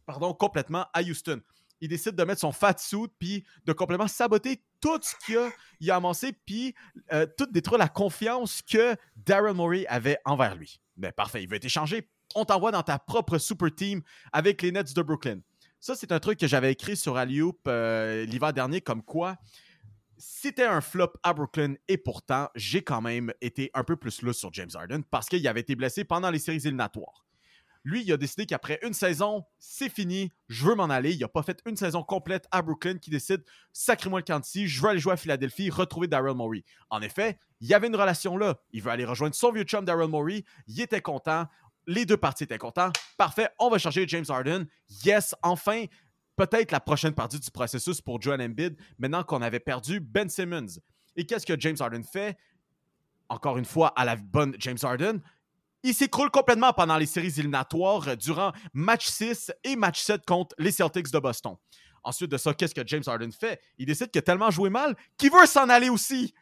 pardon, complètement à Houston. Il décide de mettre son fat suit puis de complètement saboter tout ce qu'il a, il puis euh, tout détruire la confiance que Daryl Morey avait envers lui. Mais parfait, il veut être échangé. On t'envoie dans ta propre super team avec les Nets de Brooklyn. Ça, c'est un truc que j'avais écrit sur Alley-Oop euh, l'hiver dernier, comme quoi c'était un flop à Brooklyn et pourtant, j'ai quand même été un peu plus loose sur James Harden parce qu'il avait été blessé pendant les séries éliminatoires. Lui, il a décidé qu'après une saison, c'est fini, je veux m'en aller. Il n'a pas fait une saison complète à Brooklyn qui décide, sacrez-moi le Canty, je veux aller jouer à Philadelphie, retrouver Daryl Morey. En effet, il y avait une relation là. Il veut aller rejoindre son vieux chum Daryl Morey. Il était content. Les deux parties étaient contents. Parfait, on va chercher James Harden. Yes, enfin, peut-être la prochaine partie du processus pour Joel Embiid, maintenant qu'on avait perdu Ben Simmons. Et qu'est-ce que James Harden fait? Encore une fois, à la bonne James Harden, il s'écroule complètement pendant les séries éliminatoires durant match 6 et match 7 contre les Celtics de Boston. Ensuite de ça, qu'est-ce que James Harden fait? Il décide qu'il a tellement joué mal qu'il veut s'en aller aussi.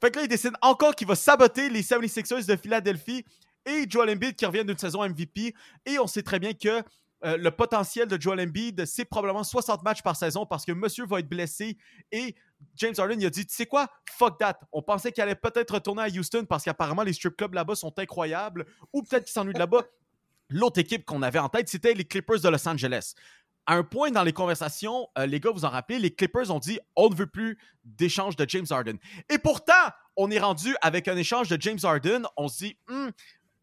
Fait que là, il décide encore qu'il va saboter les 76ers de Philadelphie et Joel Embiid qui revient d'une saison MVP. Et on sait très bien que euh, le potentiel de Joel Embiid, c'est probablement 60 matchs par saison parce que monsieur va être blessé. Et James Harden, il a dit, tu sais quoi, fuck that. On pensait qu'il allait peut-être retourner à Houston parce qu'apparemment les strip clubs là-bas sont incroyables ou peut-être qu'il s'ennuie de là-bas. [LAUGHS] L'autre équipe qu'on avait en tête, c'était les Clippers de Los Angeles. À un point dans les conversations, euh, les gars, vous en rappelez, les Clippers ont dit on ne veut plus d'échange de James Harden. Et pourtant, on est rendu avec un échange de James Harden. On se dit, Hmm,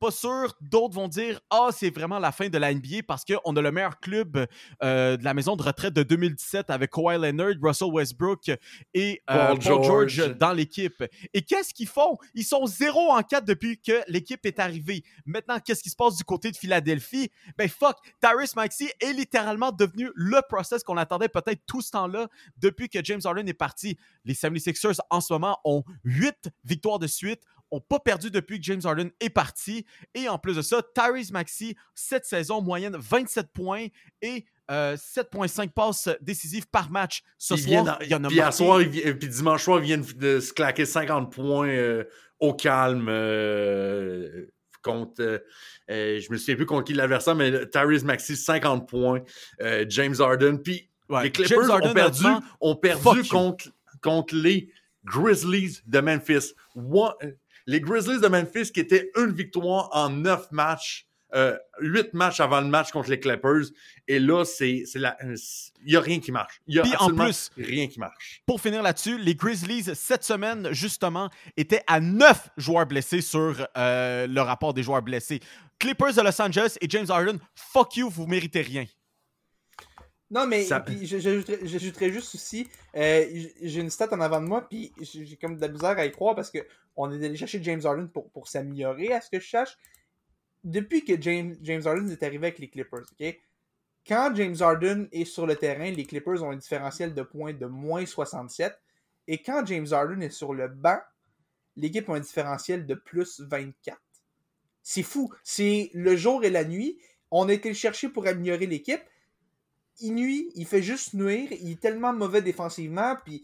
pas sûr. D'autres vont dire Ah, c'est vraiment la fin de la NBA parce qu'on a le meilleur club euh, de la maison de retraite de 2017 avec Kawhi Leonard, Russell Westbrook et euh, Paul Paul, George. George. dans l'équipe. Et qu'est-ce qu'ils font? Ils sont 0 en 4 depuis que l'équipe est arrivée. Maintenant, qu'est-ce qui se passe du côté de Philadelphie? Ben fuck, Tyrese Maxey est littéralement devenu le process qu'on attendait peut-être tout ce temps-là depuis que James Harden est parti. Les 76ers en ce moment ont 8 victoires de suite ont pas perdu depuis que James Harden est parti. Et en plus de ça, Tyrese Maxey, cette saison, moyenne 27 points et euh, 7,5 passes décisives par match. Ce soir, il y en a puis marqué. soir, vient- puis dimanche soir, il vient de se claquer 50 points euh, au calme euh, contre, euh, euh, je me souviens plus contre qui l'adversaire, mais Tyrese Maxey, 50 points, euh, James Harden. Puis Ouais, les Clippers ont perdu, ont perdu contre, contre les Grizzlies de Memphis. One- euh, les Grizzlies de Memphis qui étaient une victoire en neuf matchs, euh, huit matchs avant le match contre les Clippers. Et là, c'est, la, euh, il n'y a rien qui marche. Il y a Puis en plus- rien qui marche. Pour finir là-dessus, les Grizzlies, cette semaine, justement, étaient à 9 joueurs blessés sur euh, le rapport des joueurs blessés. Clippers de Los Angeles et James Harden, fuck you, vous méritez rien. Non, mais Ça- puis je- j'ajouterais juste aussi, euh, j'ai une stat en avant de moi, puis j'ai j'ai comme de la misère à y croire parce que on est allé chercher James Harden pour, s'améliorer à ce que je sache. Depuis que James, James Harden est arrivé avec les Clippers, ok? Quand James Harden est sur le terrain, les Clippers ont un différentiel de points de moins 67. Et quand James Harden est sur le banc, l'équipe a un différentiel de plus 24. C'est fou. C'est le jour et la nuit. On a été le chercher pour améliorer l'équipe il nuit, il fait juste nuire, il est tellement mauvais défensivement, puis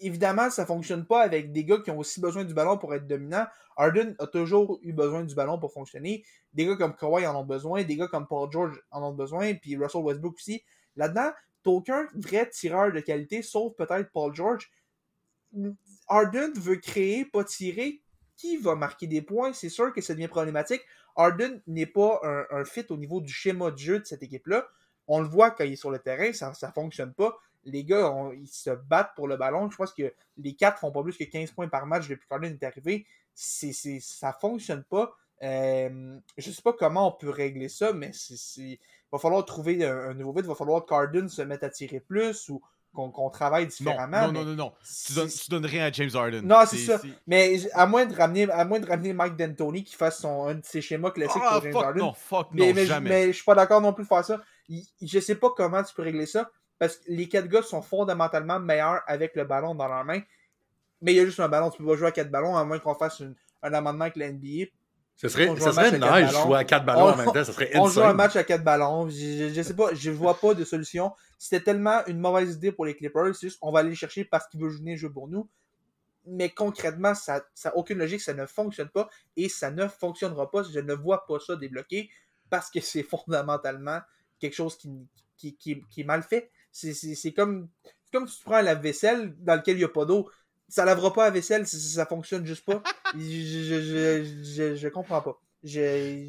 évidemment, ça fonctionne pas avec des gars qui ont aussi besoin du ballon pour être dominants. Harden a toujours eu besoin du ballon pour fonctionner. Des gars comme Kawhi en ont besoin, des gars comme Paul George en ont besoin, puis Russell Westbrook aussi. Là-dedans, t'as aucun vrai tireur de qualité, sauf peut-être Paul George. Harden veut créer, pas tirer. Qui va marquer des points? C'est sûr que ça devient problématique. Harden n'est pas un, un fit au niveau du schéma de jeu de cette équipe-là. On le voit quand il est sur le terrain, ça ne fonctionne pas. Les gars, on- ils se battent pour le ballon. Je pense que les quatre font pas plus que 15 points par match depuis qu'Harden est arrivé. C'est, c'est, ça fonctionne pas. Euh, je sais pas comment on peut régler ça, mais c'est, il va falloir trouver un, un nouveau vide. Il va falloir qu'Harden se mette à tirer plus ou qu'on, qu'on travaille différemment. non, non, non, non. Tu donnes, tu donnes rien à James Harden. Non, c'est ça. Mais à moins de ramener, à moins de ramener Mike D'Antoni qui fasse son, un de ses schémas classiques Ah, pour James fuck Harden. non, fuck non, mais, jamais. mais je suis pas d'accord non plus de faire ça. Je sais pas comment tu peux régler ça. Parce que les quatre gars sont fondamentalement meilleurs avec le ballon dans leurs mains. Mais il y a juste un ballon. Tu peux pas jouer à quatre ballons à moins qu'on fasse une- un amendement avec la NBA. Ce serait, ça serait nice de jouer à quatre ballons On- en même temps. Ça serait On joue un match à quatre ballons. Je, je- je sais pas, je vois pas de solution. C'était tellement une mauvaise idée pour les Clippers. C'est juste on va aller le chercher parce qu'il veut jouer pour nous. Mais concrètement, ça n'a aucune logique, ça ne fonctionne pas et ça ne fonctionnera pas. Je ne vois pas ça débloquer parce que c'est fondamentalement quelque chose qui, qui, qui- qui est mal fait. C'est- C'est c'est comme, c'est comme si tu prends un lave-vaisselle dans lequel il n'y a pas d'eau. Ça lavera pas la vaisselle, ça, ça fonctionne juste pas. [LAUGHS] je, je, je, je, je comprends pas. Je,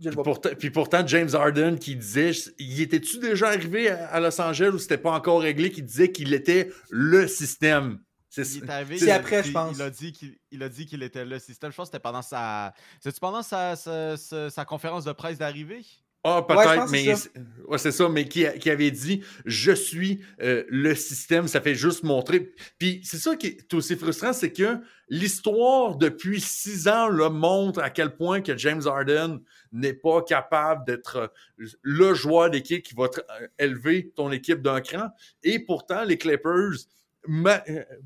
je le Puis pourtant, puis pourtant, James Harden qui disait, il était-tu déjà arrivé à, à Los Angeles ou c'était pas encore réglé, qui disait qu'il était le système? C'est Il est arrivé, C'est il- après, il- je pense. Il a dit qu'il il a dit qu'il était le système. Je pense que c'était pendant sa. C'était pendant sa, sa, sa- sa conférence de presse d'arrivée? Ah, Ouais, peut-être, que mais c'est ouais, ça, mais qui, a- qui avait dit Je suis euh, le système, ça fait juste montrer. Puis c'est ça qui est aussi frustrant, c'est que l'histoire depuis six ans le montre à quel point que James Harden n'est pas capable d'être euh, le joueur d'équipe qui va euh, élever ton équipe d'un cran. Et pourtant, les Clippers, ma-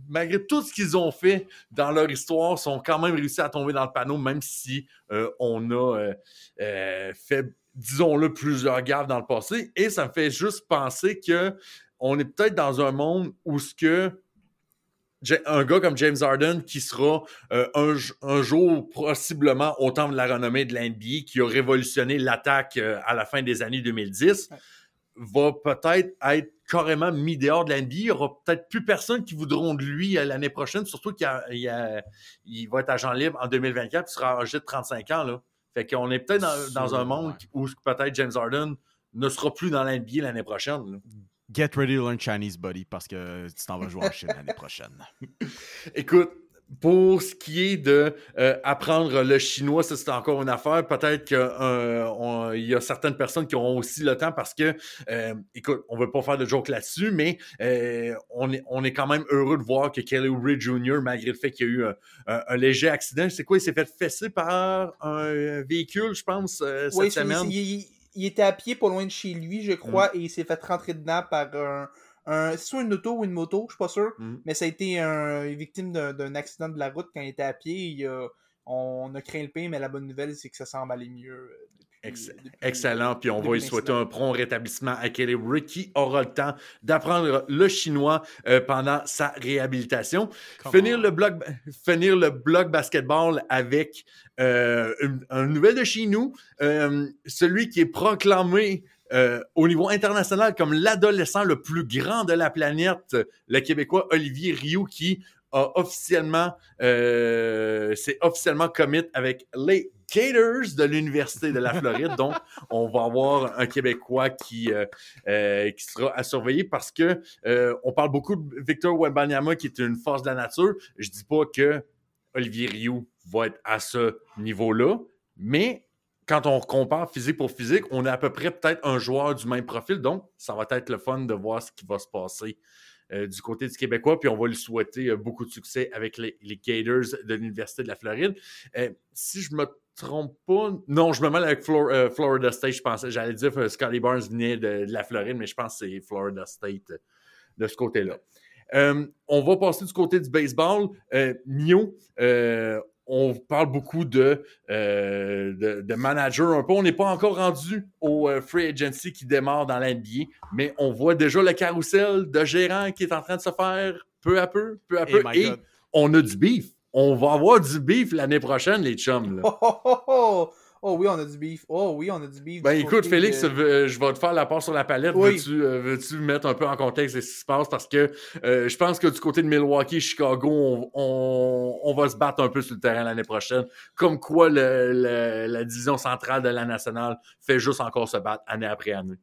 malgré tout ce qu'ils ont fait dans leur histoire, sont quand même réussi à tomber dans le panneau, même si euh, on a euh, euh, fait disons-le, plusieurs gaffes dans le passé. Et ça me fait juste penser que on est peut-être dans un monde où ce que un gars comme James Harden qui sera euh, un, un jour possiblement au temps de la renommée de l'NBA qui a révolutionné l'attaque euh, à la fin des années 2010 va peut-être être carrément mis dehors de l'NBA. Il n'y aura peut-être plus personne qui voudront de lui euh, l'année prochaine, surtout qu'il il il va être agent libre en 2024 il sera âgé de 35 ans. Là. Fait qu'on est peut-être dans, dans un monde où peut-être James Harden ne sera plus dans l'NBA l'année prochaine. là. Get ready to learn Chinese, buddy, parce que tu t'en vas jouer en Chine l'année prochaine. [LAUGHS] Écoute, pour ce qui est de euh, apprendre le chinois, ça c'est encore une affaire. Peut-être qu'il y a certaines personnes qui auront aussi le temps parce que, euh, écoute, on ne veut pas faire de joke là-dessus, mais euh, on, est, on est quand même heureux de voir que Kelly Oubre Jr., malgré le fait qu'il y a eu un, un- un léger accident, c'est quoi, il s'est fait fesser par un véhicule, je pense, euh, cette Oui, semaine? il, il- il était à pied pas loin de chez lui, je crois, et il s'est fait rentrer dedans par un. Un c'est soit une auto ou une moto, je suis pas sûr. Mm. Mais ça a été un, une victime d'un accident de la route quand il était à pied. Il a- on a craint le pire, mais la bonne nouvelle, c'est que ça semble aller mieux. euh, depuis. Ex- depuis- Excellent. Puis on va lui souhaiter un prompt rétablissement à Kelly Ricky aura le temps d'apprendre le chinois euh, pendant sa réhabilitation. Finir le, bloc, finir le bloc basketball avec euh, une, une nouvelle de chez nous. Euh, celui qui est proclamé euh, au niveau international comme l'adolescent le plus grand de la planète, le Québécois Olivier Rioux, qui a officiellement, euh, s'est officiellement commit avec les Gators de l'Université de la Floride. [LAUGHS] Donc, on va avoir un Québécois qui, euh, euh, qui sera à surveiller parce que on parle beaucoup de Victor Wembanyama qui est une force de la nature. Je dis pas que Olivier Rioux va être à ce niveau-là, mais quand on compare physique pour physique, on est à peu près peut-être un joueur du même profil. Donc, ça va être le fun de voir ce qui va se passer euh, du côté du Québécois. Puis on va lui souhaiter euh, beaucoup de succès avec les, Gators de l'Université de la Floride. Euh, si je me trompe pas, non, je me mêle avec Flor- Florida State. Je pensais, j'allais dire que Scotty Barnes venait de, de la Floride, mais je pense que c'est Florida State de ce côté-là. On va passer du côté du baseball. Mio, on parle beaucoup de, euh, de, de manager un peu. On n'est pas encore rendu au euh, free agency qui démarre dans la NBA, mais on voit déjà le carrousel de gérants qui est en train de se faire peu à peu, peu à Eh peu. Et God. on a du beef. On va avoir du beef l'année prochaine, les chums. là. [LAUGHS] Oh, oh, oh, oh. Oui, on a du beef. Oh oui, on a du beef. Ben du écoute, côté Félix, euh, je vais te faire la part sur la palette. Oui. Veux-tu euh, veux-tu mettre un peu en contexte ce qui se passe? Parce que euh, je pense que du côté de Milwaukee, Chicago, on, on- on va se battre un peu sur le terrain l'année prochaine. Comme quoi le- le- la division centrale de la nationale fait juste encore se battre année après année.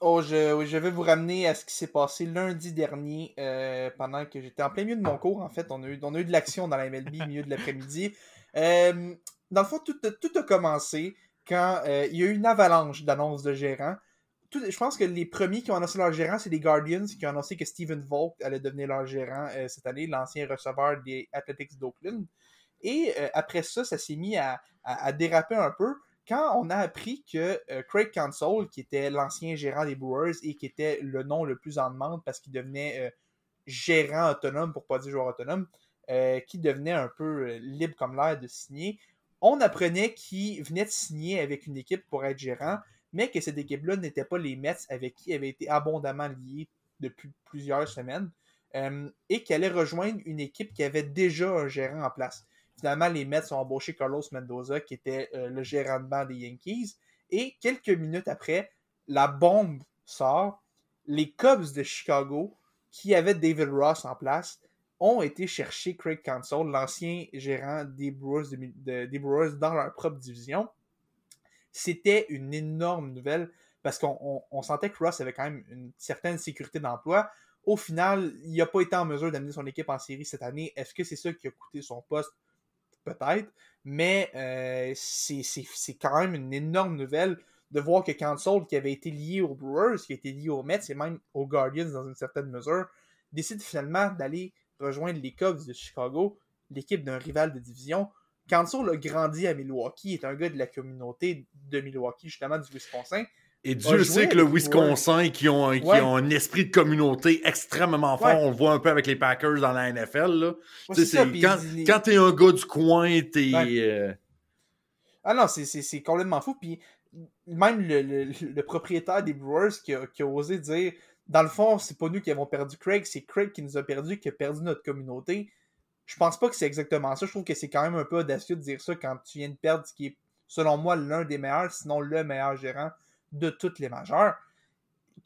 Oh, je, je vais vous ramener à ce qui s'est passé lundi dernier pendant que j'étais en plein milieu de mon cours. En fait, on a eu, on a eu de l'action dans la MLB au milieu de l'après-midi. Euh, dans le fond, tout, a- commencé quand euh, il y a eu une avalanche d'annonces de gérants. Je pense que les premiers qui ont annoncé leur gérant, c'est les Guardians qui ont annoncé que Stephen Volk allait devenir leur gérant euh, cette année, l'ancien receveur des Athletics d'Oakland. Et euh, après ça, ça s'est mis à, à- déraper un peu quand on a appris que Craig Console, qui était l'ancien gérant des Brewers et qui était le nom le plus en demande parce qu'il devenait gérant autonome, pour pas dire joueur autonome, qui devenait un peu libre comme l'air de signer, on apprenait qu'il venait de signer avec une équipe pour être gérant, mais que cette équipe-là n'était pas les Mets avec qui il avait été abondamment lié depuis plusieurs semaines, euh, et qu'elle allait rejoindre une équipe qui avait déjà un gérant en place. Finalement, les Mets ont embauché Carlos Mendoza, qui était euh, le gérant de banc des Yankees. Et quelques minutes après, la bombe sort. Les Cubs de Chicago, qui avaient David Ross en place, ont été chercher Craig Console, l'ancien gérant des Brewers, dans leur propre division. C'était une énorme nouvelle parce qu'on on- on sentait que Ross avait quand même une certaine sécurité d'emploi. Au final, il n'a pas été en mesure d'amener son équipe en série cette année. Est-ce que c'est ça qui a coûté son poste? Peut-être. Mais euh, c'est quand même une énorme nouvelle de voir que Console, qui avait été lié aux Brewers, qui a été lié aux Mets et même aux Guardians dans une certaine mesure, décide finalement d'aller rejoindre les Cubs de Chicago, l'équipe d'un rival de division. Console a grandi à Milwaukee, est un gars de la communauté de Milwaukee, justement du Wisconsin. Et Dieu sait que le Wisconsin, qui ont, un- qui Ouais. ont un esprit de communauté extrêmement fort, Ouais. on le voit un peu avec les Packers dans la NFL. Là. Ça, quand les- quand t'es un gars du coin, t'es. Euh, Ah non, c'est- c'est c'est complètement fou. Puis même le, le- le propriétaire des Brewers qui a, qui a osé dire dans le fond, c'est pas nous qui avons perdu Craig, c'est Craig qui nous a perdu, qui a perdu notre communauté. Je pense pas que c'est exactement ça. Je trouve que c'est quand même un peu audacieux de dire ça quand tu viens de perdre ce qui est, selon moi, l'un des meilleurs, sinon le meilleur gérant de toutes les majeures.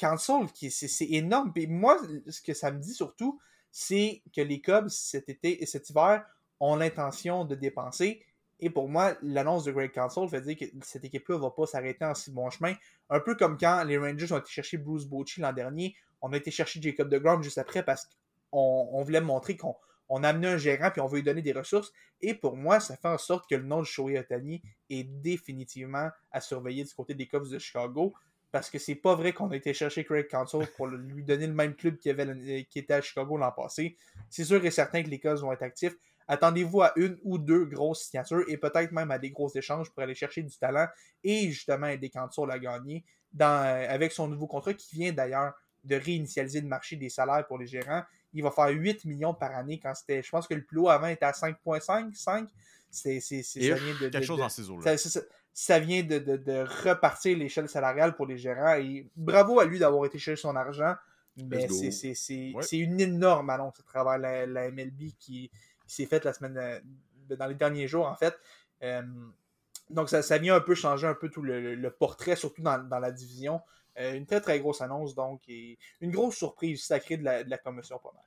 C'est c'est énorme. Puis moi, ce que ça me dit surtout, c'est que les Cubs cet été et cet hiver ont l'intention de dépenser. Et pour moi, l'annonce de Greg Console fait dire que cette équipe-là va pas s'arrêter en si bon chemin. Un peu comme quand les Rangers ont été chercher Bruce Bochy l'an dernier, on a été chercher Jacob DeGrom juste après parce qu'on on voulait montrer qu'on on a amené un gérant puis on veut lui donner des ressources. Et pour moi, ça fait en sorte que le nom de Shohei Otani est définitivement à surveiller du côté des Cubs de Chicago. Parce que c'est pas vrai qu'on a été chercher Craig Console pour lui donner le même club avait l'année- qui était à Chicago l'an passé. C'est sûr et certain que les Cubs vont être actifs. Attendez-vous à une ou deux grosses signatures et peut-être même à des gros échanges pour aller chercher du talent et justement aider Console à gagner dans, euh, avec son nouveau contrat qui vient d'ailleurs de réinitialiser le marché des salaires pour les gérants. Il va faire 8 millions par année quand c'était. Je pense que le plus haut avant était à 5,5, 5. C'est, ça vient de, quelque de- chose de- dans ces eaux-là. ça, ça- ça- ça vient de, repartir l'échelle salariale pour les gérants. Et bravo à lui d'avoir été chercher son argent. Mais c'est- Ouais. une énorme annonce à travers la, la MLB qui, qui s'est faite la semaine euh, dans les derniers jours, en fait. Euh, donc, ça, ça vient un peu changer un peu tout le, le- portrait, surtout dans, dans la division. Euh, une très, très grosse annonce, donc, et une grosse surprise sacrée de la, de la commotion, pas mal.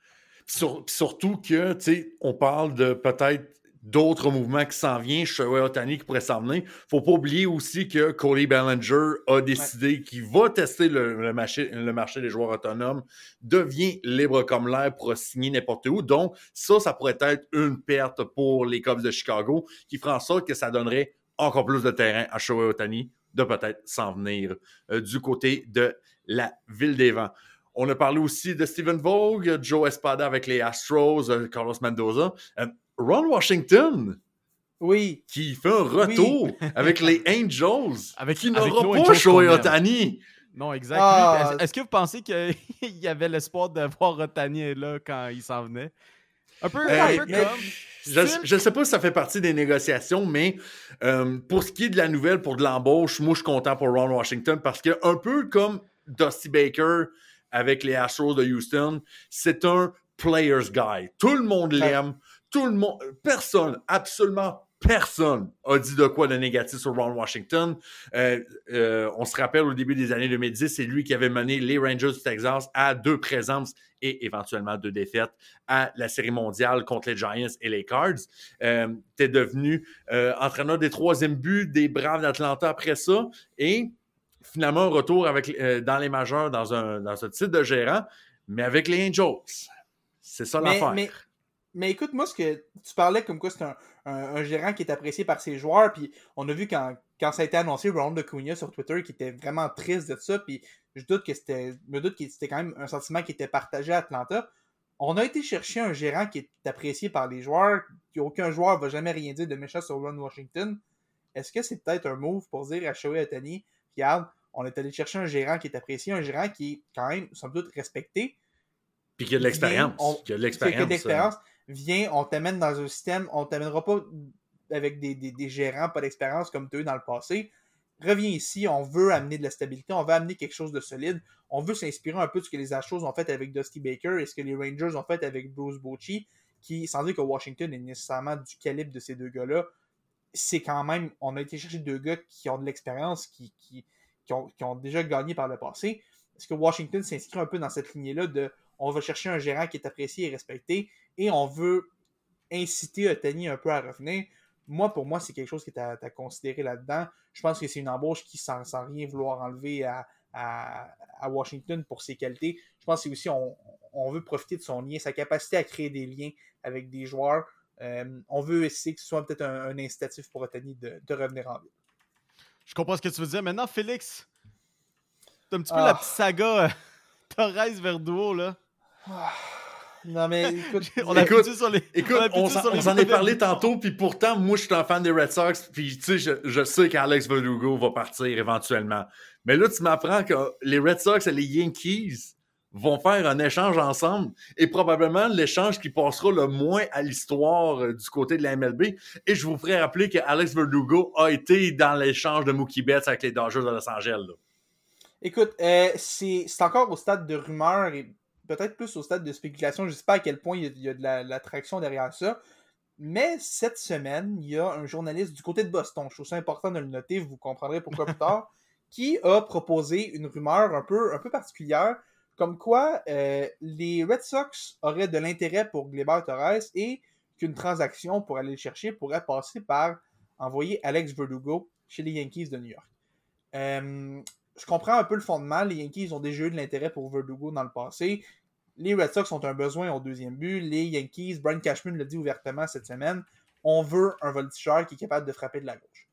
Sur- surtout que, tu sais, on parle de peut-être d'autres mouvements qui s'en viennent, Shohei Otani qui pourrait s'en venir. Faut pas oublier aussi que Cody Bellinger a décidé qu'il va tester le, le marché, le marché des joueurs autonomes, devient libre comme l'air pour signer n'importe où. Donc, ça, ça pourrait être une perte pour les Cubs de Chicago qui ferait en sorte que ça donnerait encore plus de terrain à Shohei Otani de peut-être s'en venir euh, du côté de la Ville des Vents. On a parlé aussi de Steven Vogue, Joe Espada avec les Astros, euh, Carlos Mendoza. Euh, Ron Washington, Oui, qui fait un retour [LAUGHS] avec les Angels, Avec- qui n'aura pas Shohei. Otani. Non, exact. Ah. Est-ce que vous pensez qu'il [LAUGHS] y avait l'espoir de voir Otani là quand il s'en venait? Un peu, Euh, un peu mais- comme. Je ne sais pas si ça fait partie des négociations, mais euh, pour ce qui est de la nouvelle, pour de l'embauche, moi, je suis content pour Ron Washington parce que, un peu comme Dusty Baker avec les Astros de Houston, c'est un player's guy. Tout le monde l'aime. Tout le monde, personne, absolument personne a dit de quoi de négatif sur Ron Washington. Euh, euh, on se rappelle au début des années 2010, c'est lui qui avait mené les Rangers du Texas à deux présences et éventuellement deux défaites à la Série mondiale contre les Giants et les Cards. Euh, T'es devenu entraîneur des troisième buts des Braves d'Atlanta après ça et finalement un retour avec, dans les majeurs dans un, dans un titre de gérant, mais avec les Angels. C'est ça l'affaire. mais, mais écoute, moi, ce que tu parlais comme quoi c'est un, un- un gérant qui est apprécié par ses joueurs, puis on a vu quand, quand ça a été annoncé, Ronald Acuna sur Twitter, qui était vraiment triste de ça, puis je doute que c'était, me doute que c'était quand même un sentiment qui était partagé à Atlanta. On a été chercher un gérant qui est apprécié par les joueurs, qu'aucun joueur va jamais rien dire de méchant sur Ron Washington. Est-ce que c'est peut-être un move pour dire à Shohei Otani, regarde, on est allé chercher un gérant qui est apprécié, un gérant qui est quand même, sans doute, respecté, Puis qu'il y a de l'expérience. y a de l'expérience. Viens, on t'amène dans un système, on t'amènera pas avec des, gérants, pas d'expérience comme tu as eu dans le passé. Reviens ici, on veut amener de la stabilité, on veut amener quelque chose de solide, on veut s'inspirer un peu de ce que les Astros ont fait avec Dusty Baker et ce que les Rangers ont fait avec Bruce Bochy, qui, sans dire que Washington est nécessairement du calibre de ces deux gars-là, c'est quand même, on a été chercher deux gars qui ont de l'expérience, qui ont, qui ont déjà gagné par le passé. Est-ce que Washington s'inscrit un peu dans cette lignée-là de on va chercher un gérant qui est apprécié et respecté? Et on veut inciter Otani un peu à revenir. Moi, pour moi, c'est quelque chose qui est à, à considérer là-dedans. Je pense que c'est une embauche qui, sans, sans rien vouloir enlever à, à, à Washington pour ses qualités, je pense que c'est aussi on, on veut profiter de son lien, sa capacité à créer des liens avec des joueurs. Euh, on veut essayer que ce soit peut-être un, un incitatif pour Otani de, de revenir en ville. Je comprends ce que tu veux dire. Maintenant, Félix, t'as un petit peu Ah. la petite saga euh, [LAUGHS] Torres Verduo, là. Non, mais [LAUGHS] écoute, On a Écoute, plus sur les. Écoute, a plus on s'en est parlé tantôt, puis pourtant, moi, je suis un fan des Red Sox, puis tu sais, je, je sais qu'Alex Verdugo va partir éventuellement. Mais là, tu m'apprends que les Red Sox et les Yankees vont faire un échange ensemble, et probablement l'échange qui passera le moins à l'histoire euh, du côté de la MLB. Et je vous ferai rappeler que Alex Verdugo a été dans l'échange de Mookie Betts avec les Dodgers de Los Angeles. là. Écoute, euh, c'est c'est encore au stade de rumeur et peut-être plus au stade de spéculation. Je ne sais pas à quel point il y a, de la- l'attraction derrière ça. Mais cette semaine, il y a un journaliste du côté de Boston, je trouve ça important de le noter, vous comprendrez pourquoi plus tard, [LAUGHS] qui a proposé une rumeur un peu, un peu particulière, comme quoi euh, les Red Sox auraient de l'intérêt pour Gleyber Torres et qu'une transaction pour aller le chercher pourrait passer par envoyer Alex Verdugo chez les Yankees de New York. Euh, je comprends un peu le fondement. Les Yankees ont déjà eu de l'intérêt pour Verdugo dans le passé. Les Red Sox ont un besoin au deuxième but. Les Yankees, Brian Cashman l'a dit ouvertement cette semaine, on veut un voltigeur qui est capable de frapper de la gauche.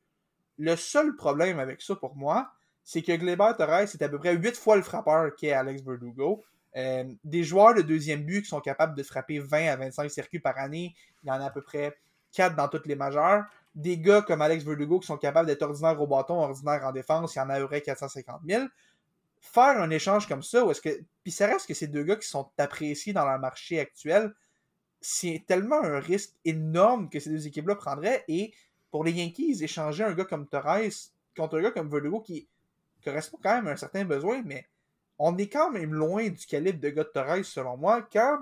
Le seul problème avec ça pour moi, c'est que Gleyber Torres c'est à peu près 8 fois le frappeur qu'est Alex Verdugo. Euh, des joueurs de deuxième but qui sont capables de frapper 20 à 25 circuits par année, il y en a à peu près 4 dans toutes les majeures. Des gars comme Alex Verdugo qui sont capables d'être ordinaires au bâton, ordinaires en défense, il y en a à peu près 450 000. Faire un échange comme ça, où est-ce que. Puis ça reste que ces deux gars qui sont appréciés dans leur marché actuel, c'est tellement un risque énorme que ces deux équipes-là prendraient et pour les Yankees, échanger un gars comme Torres contre un gars comme Verdugo qui correspond quand même à un certain besoin, mais on est quand même loin du calibre de gars de Torres, selon moi, quand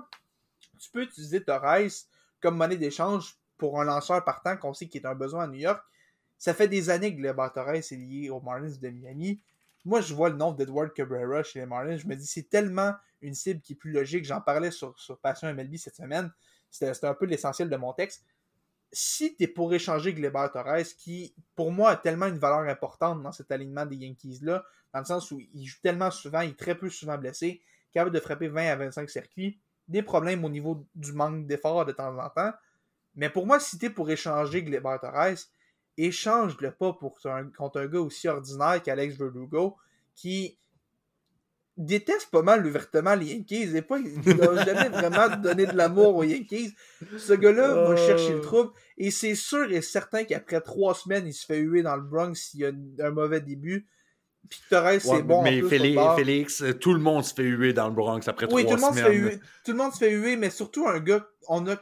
tu peux utiliser Torres comme monnaie d'échange pour un lanceur partant qu'on sait qu'il est un besoin à New York. Ça fait des années que le Torres est lié aux Marlins de Miami. Moi, je vois le nom d'Edward Cabrera chez les Marlins. Je me dis, c'est tellement une cible qui est plus logique. J'en parlais sur, sur Passion MLB cette semaine. C'était un peu l'essentiel de mon texte. Si tu es pour échanger Gleber Torres, qui pour moi a tellement une valeur importante dans cet alignement des Yankees-là, dans le sens où il joue tellement souvent, il est très peu souvent blessé, capable de frapper 20 à 25 circuits, des problèmes au niveau du manque d'effort de temps en temps. Mais pour moi, si tu es pour échanger Gleber Torres, échange-le pas pour un, contre un gars aussi ordinaire qu'Alex Verdugo, qui déteste pas mal ouvertement les Yankees et pas, il n'a [LAUGHS] jamais vraiment donné de l'amour aux Yankees. Ce gars-là va chercher le trouble et c'est sûr et certain qu'après trois semaines, il se fait huer dans le Bronx s'il y a un mauvais début. Puis Torres, c'est bon. Mais Félix, Félix, tout le monde se fait huer dans le Bronx après oui, trois tout le monde semaines. Se fait huer, tout le monde se fait huer, mais surtout un gars. On a,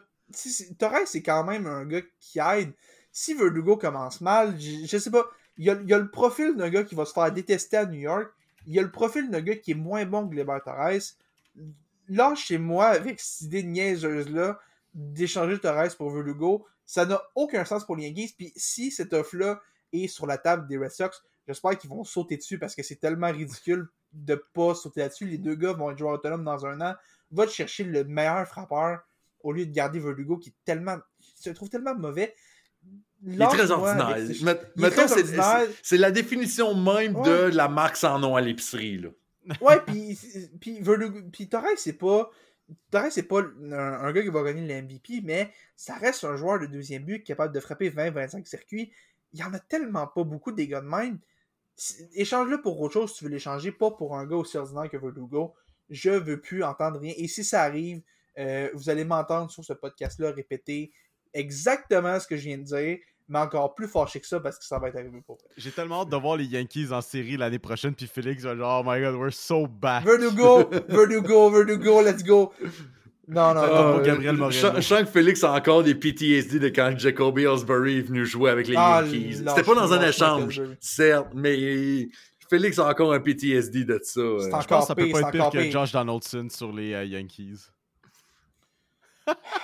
Torres, c'est quand même un gars qui aide. Si Verdugo commence mal, je, sais pas. Il y, a, le profil d'un gars qui va se faire détester à New York il y a le profil d'un gars qui est moins bon que Gleber Torres. Là, chez moi, avec cette idée niaiseuse-là, d'échanger Torres pour Verdugo, ça n'a aucun sens pour les Yankees. Puis si cette offre-là est sur la table des Red Sox, j'espère qu'ils vont sauter dessus parce que c'est tellement ridicule de pas sauter là-dessus. Les deux gars vont être joueurs autonomes dans un an. Va te chercher le meilleur frappeur au lieu de garder Verdugo qui est tellement. se trouve tellement mauvais. Il est très ordinaire. C'est la définition même Ouais. de la marque sans nom à l'épicerie. Ouais, [LAUGHS] puis, puis, Torres, c'est pas. Torres, c'est pas un, un gars qui va gagner le MVP, mais ça reste un joueur de deuxième but capable de frapper 20-25 circuits. Il y en a tellement pas beaucoup des gars de même. Échange-le pour autre chose si tu veux l'échanger, pas pour un gars aussi ordinaire que Verdugo. Je veux plus entendre rien. Et si ça arrive, euh, vous allez m'entendre sur ce podcast-là répéter exactement ce que je viens de dire, mais encore plus fâché que ça parce que ça va être arrivé pour vrai. J'ai tellement hâte de voir les Yankees en série l'année prochaine, puis Félix va genre, oh my god, we're so bad. Verdugo, Verdugo, Verdugo, let's go. Non, non, non. pour Gabriel Moreno. Je je sens que Félix a encore des PTSD de quand Jacoby Ellsbury est venu jouer avec les Ah, Yankees. C'était pas dans un échange, certes, mais Félix a encore un PTSD de ça. C'est. Je pense encore que ça peut pas être pire que. Josh Donaldson sur les euh, Yankees.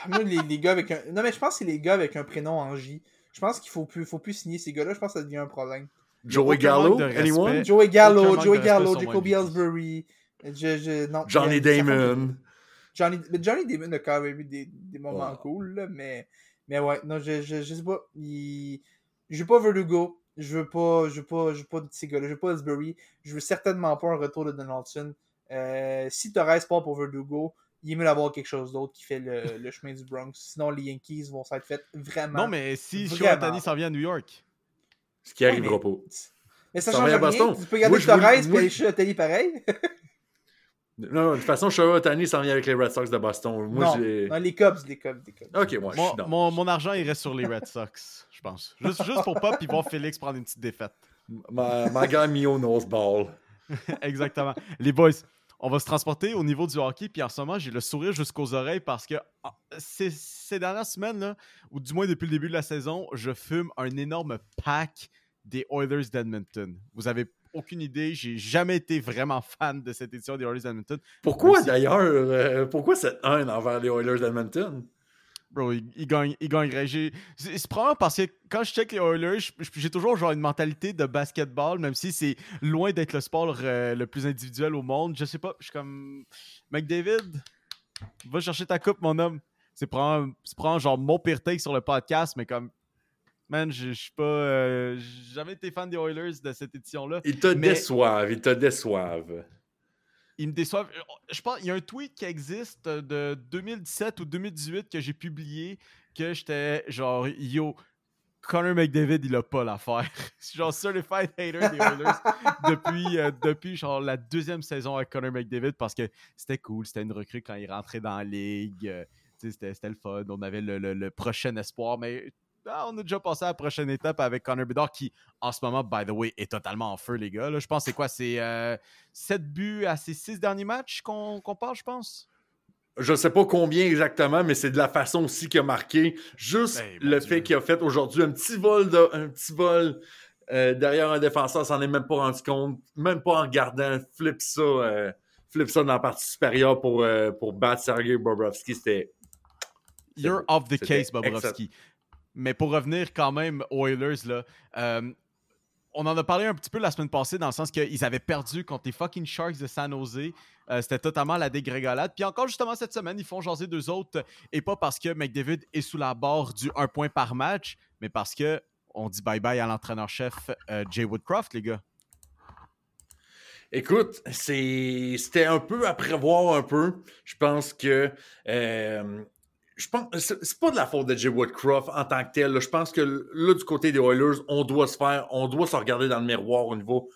Moi, les, les gars avec un. Non, mais je pense que c'est les gars avec un prénom en J. Je pense qu'il faut plus, faut plus signer ces gars-là. Je pense que ça devient un problème. Joey Gallo, anyone? Joey Gallo, Joey Gallo, Jacoby Ellsbury. Je, je, non, Johnny Damon. Johnny, mais Johnny Damon a quand même eu des, des moments Ouais. cool, là, mais, mais ouais, non, je, je, je sais pas. Il... Je veux pas Verdugo. Je veux pas, je veux pas, je veux pas de ces gars-là. Je veux pas Ellsbury. Je veux certainement pas un retour de Donaldson. Euh, si Torres part pour Verdugo, il est mieux d'avoir quelque chose d'autre qui fait le, le chemin du Bronx. Sinon, les Yankees vont s'être fait vraiment. Non, mais si. Shohei s'en vient à New York, Ce qui Ouais, arrivera mais- pas. Mais ça Ça change rien. Boston. Tu peux garder je Torres et aller je- chez Otani pareil. Non, non, de toute façon, Shohei s'en vient avec les Red Sox de Boston. Moi, non, j'ai. non, les Cubs, les Cubs, les Cubs. Ok, moi, je mon, suis dans. mon, mon argent il reste sur les Red Sox, je pense. Juste, juste pour pas, puis voir Félix prendre une petite défaite. Ma, ma grand Mio knows ball. [LAUGHS] Exactement. Les boys, on va se transporter au niveau du hockey, puis en ce moment, j'ai le sourire jusqu'aux oreilles parce que ah, ces, ces dernières semaines, là, ou du moins depuis le début de la saison, je fume un énorme pack des Oilers d'Edmonton. Vous avez aucune idée, j'ai jamais été vraiment fan de cette édition des Oilers d'Edmonton. Pourquoi d'ailleurs euh, Pourquoi cette haine envers les Oilers d'Edmonton? Bro, il, il gagne, il gagnerait. J'ai- C'est probablement parce que quand je check les Oilers, j'ai toujours genre une mentalité de basketball, même si c'est loin d'être le sport euh, le plus individuel au monde. Je sais pas, je suis comme McDavid, va chercher ta coupe, mon homme. C'est probablement, probablement genre mon pire take sur le podcast, mais comme man, je suis pas, euh, jamais été fan des Oilers de cette édition-là. Ils te Mais- déçoivent, ils te déçoivent. Ils me déçoivent. Je pense il y a un tweet qui existe de 2017 ou 2018 que j'ai publié que j'étais genre yo Connor McDavid il a pas l'affaire. [LAUGHS] C'est genre certified hater des Oilers [LAUGHS] depuis euh, depuis genre la deuxième saison avec Connor McDavid parce que c'était cool, c'était une recrue quand il rentrait dans la ligue, euh, c'était le fun, on avait le, le- le prochain espoir mais ah, on a déjà passé à la prochaine étape avec Connor Bedard qui, en ce moment, by the way, est totalement en feu, les gars. Là, je pense que c'est quoi? C'est euh, 7 buts à ses 6 derniers matchs qu'on parle, je pense? je sais pas combien exactement, mais c'est de la façon aussi qu'il a marqué. Juste Ben, le Dieu. fait qu'il a fait aujourd'hui un petit vol, de, un petit vol euh, derrière un défenseur, s'en est même pas rendu compte, même pas en regardant, flip ça, euh, flip ça dans la partie supérieure pour, euh, pour battre Sergei Bobrovski. C'était You're off the case, Bobrovski. Mais pour revenir quand même aux Oilers, là, euh, on en a parlé un petit peu la semaine passée dans le sens qu'ils avaient perdu contre les fucking Sharks de San Jose. Euh, C'était totalement la dégrégolade. Puis encore justement cette semaine, ils font jaser deux autres. Et pas parce que McDavid est sous la barre du 1 point par match, mais parce que on dit bye-bye à l'entraîneur-chef euh, Jay Woodcroft, les gars. Écoute, c'était un peu à prévoir un peu. Je pense que je pense c'est c'est pas de la faute de Jay Woodcroft en tant que tel. là. Je pense que là, du côté des Oilers, on doit se faire, on doit se regarder dans le miroir au niveau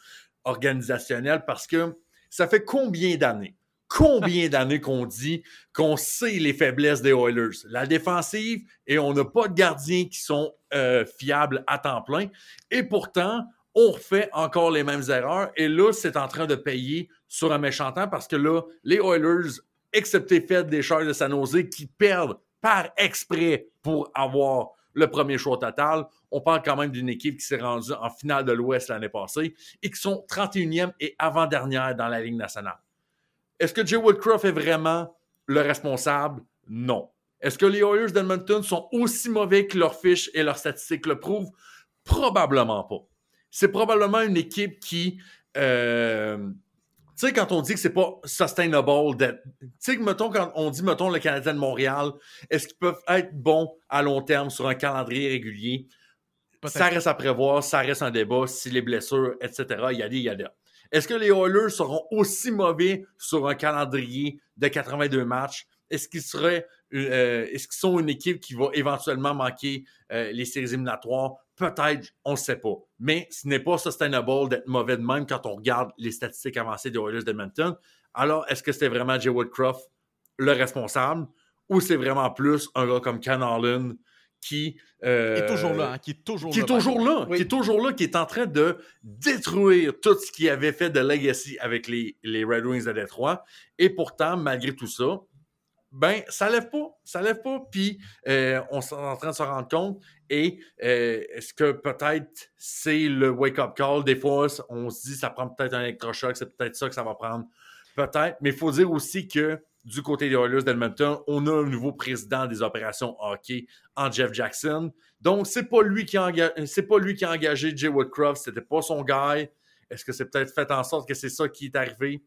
organisationnel parce que ça fait combien d'années? Combien [LAUGHS] d'années qu'on dit qu'on sait les faiblesses des Oilers? La défensive, et on n'a pas de gardiens qui sont euh, fiables à temps plein. Et pourtant, on refait encore les mêmes erreurs. Et là, c'est en train de payer sur un méchant temps parce que là, les Oilers, excepté fait des Sharks de San Jose, qui perdent par exprès pour avoir le premier choix total. On parle quand même d'une équipe qui s'est rendue en finale de l'Ouest l'année passée et qui sont 31e et avant-dernière dans la Ligue nationale. Est-ce que Jay Woodcroft est vraiment le responsable? Non. Est-ce que les Oilers d'Edmonton sont aussi mauvais que leurs fiches et leurs statistiques le prouvent? Probablement pas. C'est probablement une équipe qui. euh, sais, quand on dit que c'est pas sustainable, d'être- tu sais, mettons, quand on dit, mettons, le Canadien de Montréal, est-ce qu'ils peuvent être bons à long terme sur un calendrier régulier? Ça reste à prévoir, ça reste un débat, si les blessures, etc., il y a des, il y a des. Est-ce que les Oilers seront aussi mauvais sur un calendrier de 82 matchs? Est-ce qu'ils seraient, euh, est-ce qu'ils sont une équipe qui va éventuellement manquer euh, les séries éliminatoires? Peut-être, on ne sait pas. Mais ce n'est pas sustainable d'être mauvais de même quand on regarde les statistiques avancées des Oilers d'Edmonton. Alors, est-ce que c'était vraiment Jay Woodcroft le responsable ou c'est vraiment plus un gars comme Ken Holland qui euh, Qui est toujours là, hein, qui est toujours qui là. est toujours là, Oui. qui est toujours là, qui est en train de détruire tout ce qu'il avait fait de legacy avec les, les Red Wings de Détroit. Et pourtant, malgré tout ça, ben, ça lève pas, ça lève pas. Puis, euh, on est en train de se rendre compte. Et euh, est-ce que peut-être c'est le wake-up call? Des fois, on se dit ça prend peut-être un électrochoc, c'est peut-être ça que ça va prendre. Peut-être. Mais il faut dire aussi que du côté des Oilers d'Edmonton, on a un nouveau président des opérations hockey en Jeff Jackson. Donc, c'est pas lui qui a engagé, c'est pas lui qui a engagé Jay Woodcroft, c'était pas son gars. Est-ce que c'est peut-être fait en sorte que c'est ça qui est arrivé?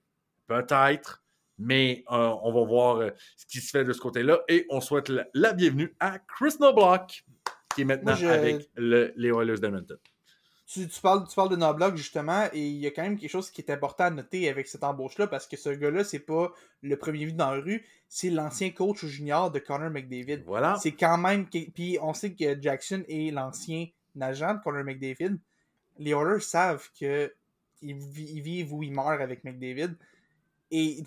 Peut-être. Mais euh, on va voir euh, ce qui se fait de ce côté-là. Et on souhaite la, la bienvenue à Chris Noblock, qui est maintenant Moi, je- avec le- les Oilers d'Edmonton. Tu, tu parles, tu parles de Noblock, justement, et il y a quand même quelque chose qui est important à noter avec cette embauche-là, parce que ce gars-là, c'est pas le premier vu dans la rue, c'est l'ancien coach junior de Connor McDavid. Voilà. C'est quand même. Puis on sait que Jackson est l'ancien agent de Connor McDavid. Les Oilers savent que ils vivent ou ils meurent avec McDavid. Et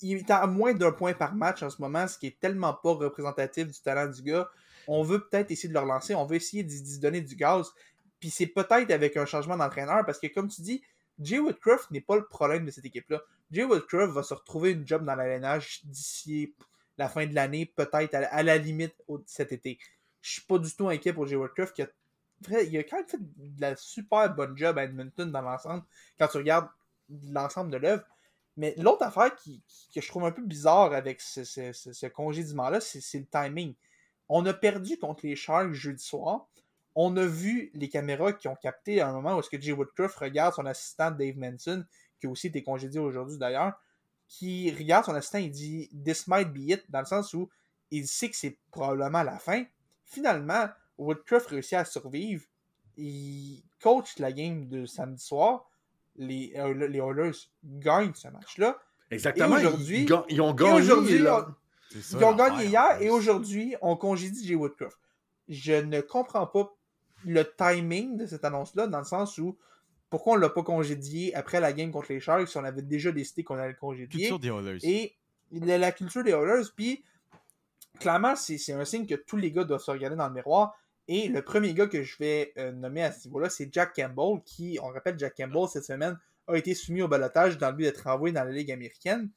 il est à moins d'un point par match en ce moment, ce qui est tellement pas représentatif du talent du gars. On veut peut-être essayer de le relancer, on veut essayer d'y donner du gaz. Puis c'est peut-être avec un changement d'entraîneur, parce que comme tu dis, Jay Woodcroft n'est pas le problème de cette équipe-là. Jay Woodcroft va se retrouver une job dans l'arénage d'ici la fin de l'année, peut-être à, la- limite cet été. Je suis pas du tout inquiet pour Jay Woodcroft qui a, il a quand même fait de la super bonne job à Edmonton dans l'ensemble, quand tu regardes l'ensemble de l'œuvre. Mais l'autre affaire qui, que je trouve un peu bizarre avec ce, ce, ce- ce congédiement-là, c'est le timing. On a perdu contre les Sharks jeudi soir. On a vu les caméras qui ont capté à un moment où est-ce que Jay Woodcroft regarde son assistant Dave Manson, qui a aussi été congédié aujourd'hui d'ailleurs, qui regarde son assistant et dit This might be it, dans le sens où il sait que c'est probablement la fin. Finalement, Woodcroft réussit à survivre. Il coach la game de samedi soir. Les, euh, les Oilers gagnent ce match-là. Exactement. Et aujourd'hui- ils, ont gagné. aujourd'hui, ça, ils ont gagné hier et aujourd'hui, on congédie Jay Woodcroft. Je ne comprends pas le timing de cette annonce-là, dans le sens où pourquoi on l'a pas congédié après la game contre les Sharks si on avait déjà décidé qu'on allait le congédier. Culture des Oilers. Et la, la culture des Oilers, puis clairement, c'est un signe que tous les gars doivent se regarder dans le miroir. Et le premier gars que je vais euh, nommer à ce niveau-là, c'est Jack Campbell, qui, on rappelle, Jack Campbell, cette semaine, a été soumis au balotage dans le but d'être envoyé dans la Ligue américaine.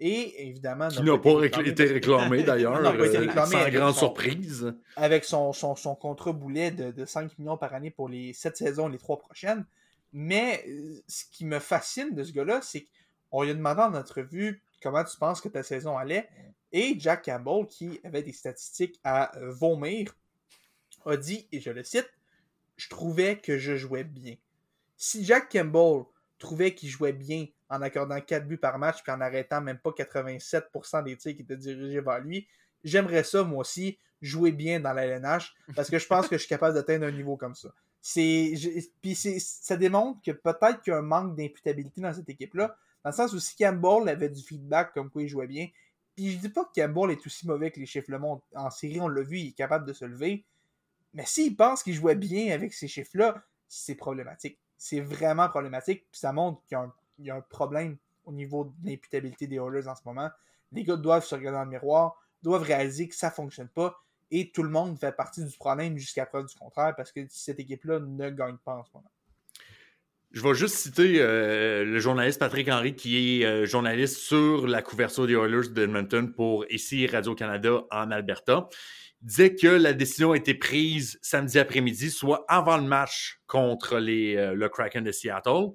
Et évidemment. Qui n'a pas été réclamé [LAUGHS] d'ailleurs. réclamé sans grande son- surprise. avec son, son, son contrat boulet de, de 5 millions par année pour les 7 saisons, les 3 prochaines. Mais euh, ce qui me fascine de ce gars-là, c'est qu'on lui a demandé en entrevue comment tu penses que ta saison allait. Et Jack Campbell, qui avait des statistiques à euh, vomir, a dit, et je le cite, Je trouvais que je jouais bien. Si Jack Campbell trouvait qu'il jouait bien en accordant 4 buts par match puis en arrêtant même pas 87% des tirs qui étaient dirigés vers lui, j'aimerais ça, moi aussi, jouer bien dans la LNH parce que je pense que je suis capable d'atteindre un niveau comme ça. C'est, puis ça démontre que peut-être qu'il y a un manque d'imputabilité dans cette équipe-là, dans le sens où si Campbell avait du feedback comme quoi il jouait bien, puis je dis pas que Campbell est aussi mauvais que les chiffres le montrent. En série, on l'a vu, il est capable de se lever. Mais s'il pense qu'il jouait bien avec ces chiffres-là, c'est problématique. C'est vraiment problématique. Puis ça montre qu'il y a un, problème au niveau de l'imputabilité des Oilers en ce moment. Les gars doivent se regarder dans le miroir, doivent réaliser que ça fonctionne pas. Et tout le monde fait partie du problème jusqu'à preuve du contraire parce que cette équipe-là ne gagne pas en ce moment. Je vais juste citer euh, le journaliste Patrick Henry, qui est euh, journaliste sur la couverture des Oilers d'Edmonton pour ici Radio-Canada en Alberta. Il disait que la décision a été prise samedi après-midi, soit avant le match contre les, euh, le Kraken de Seattle.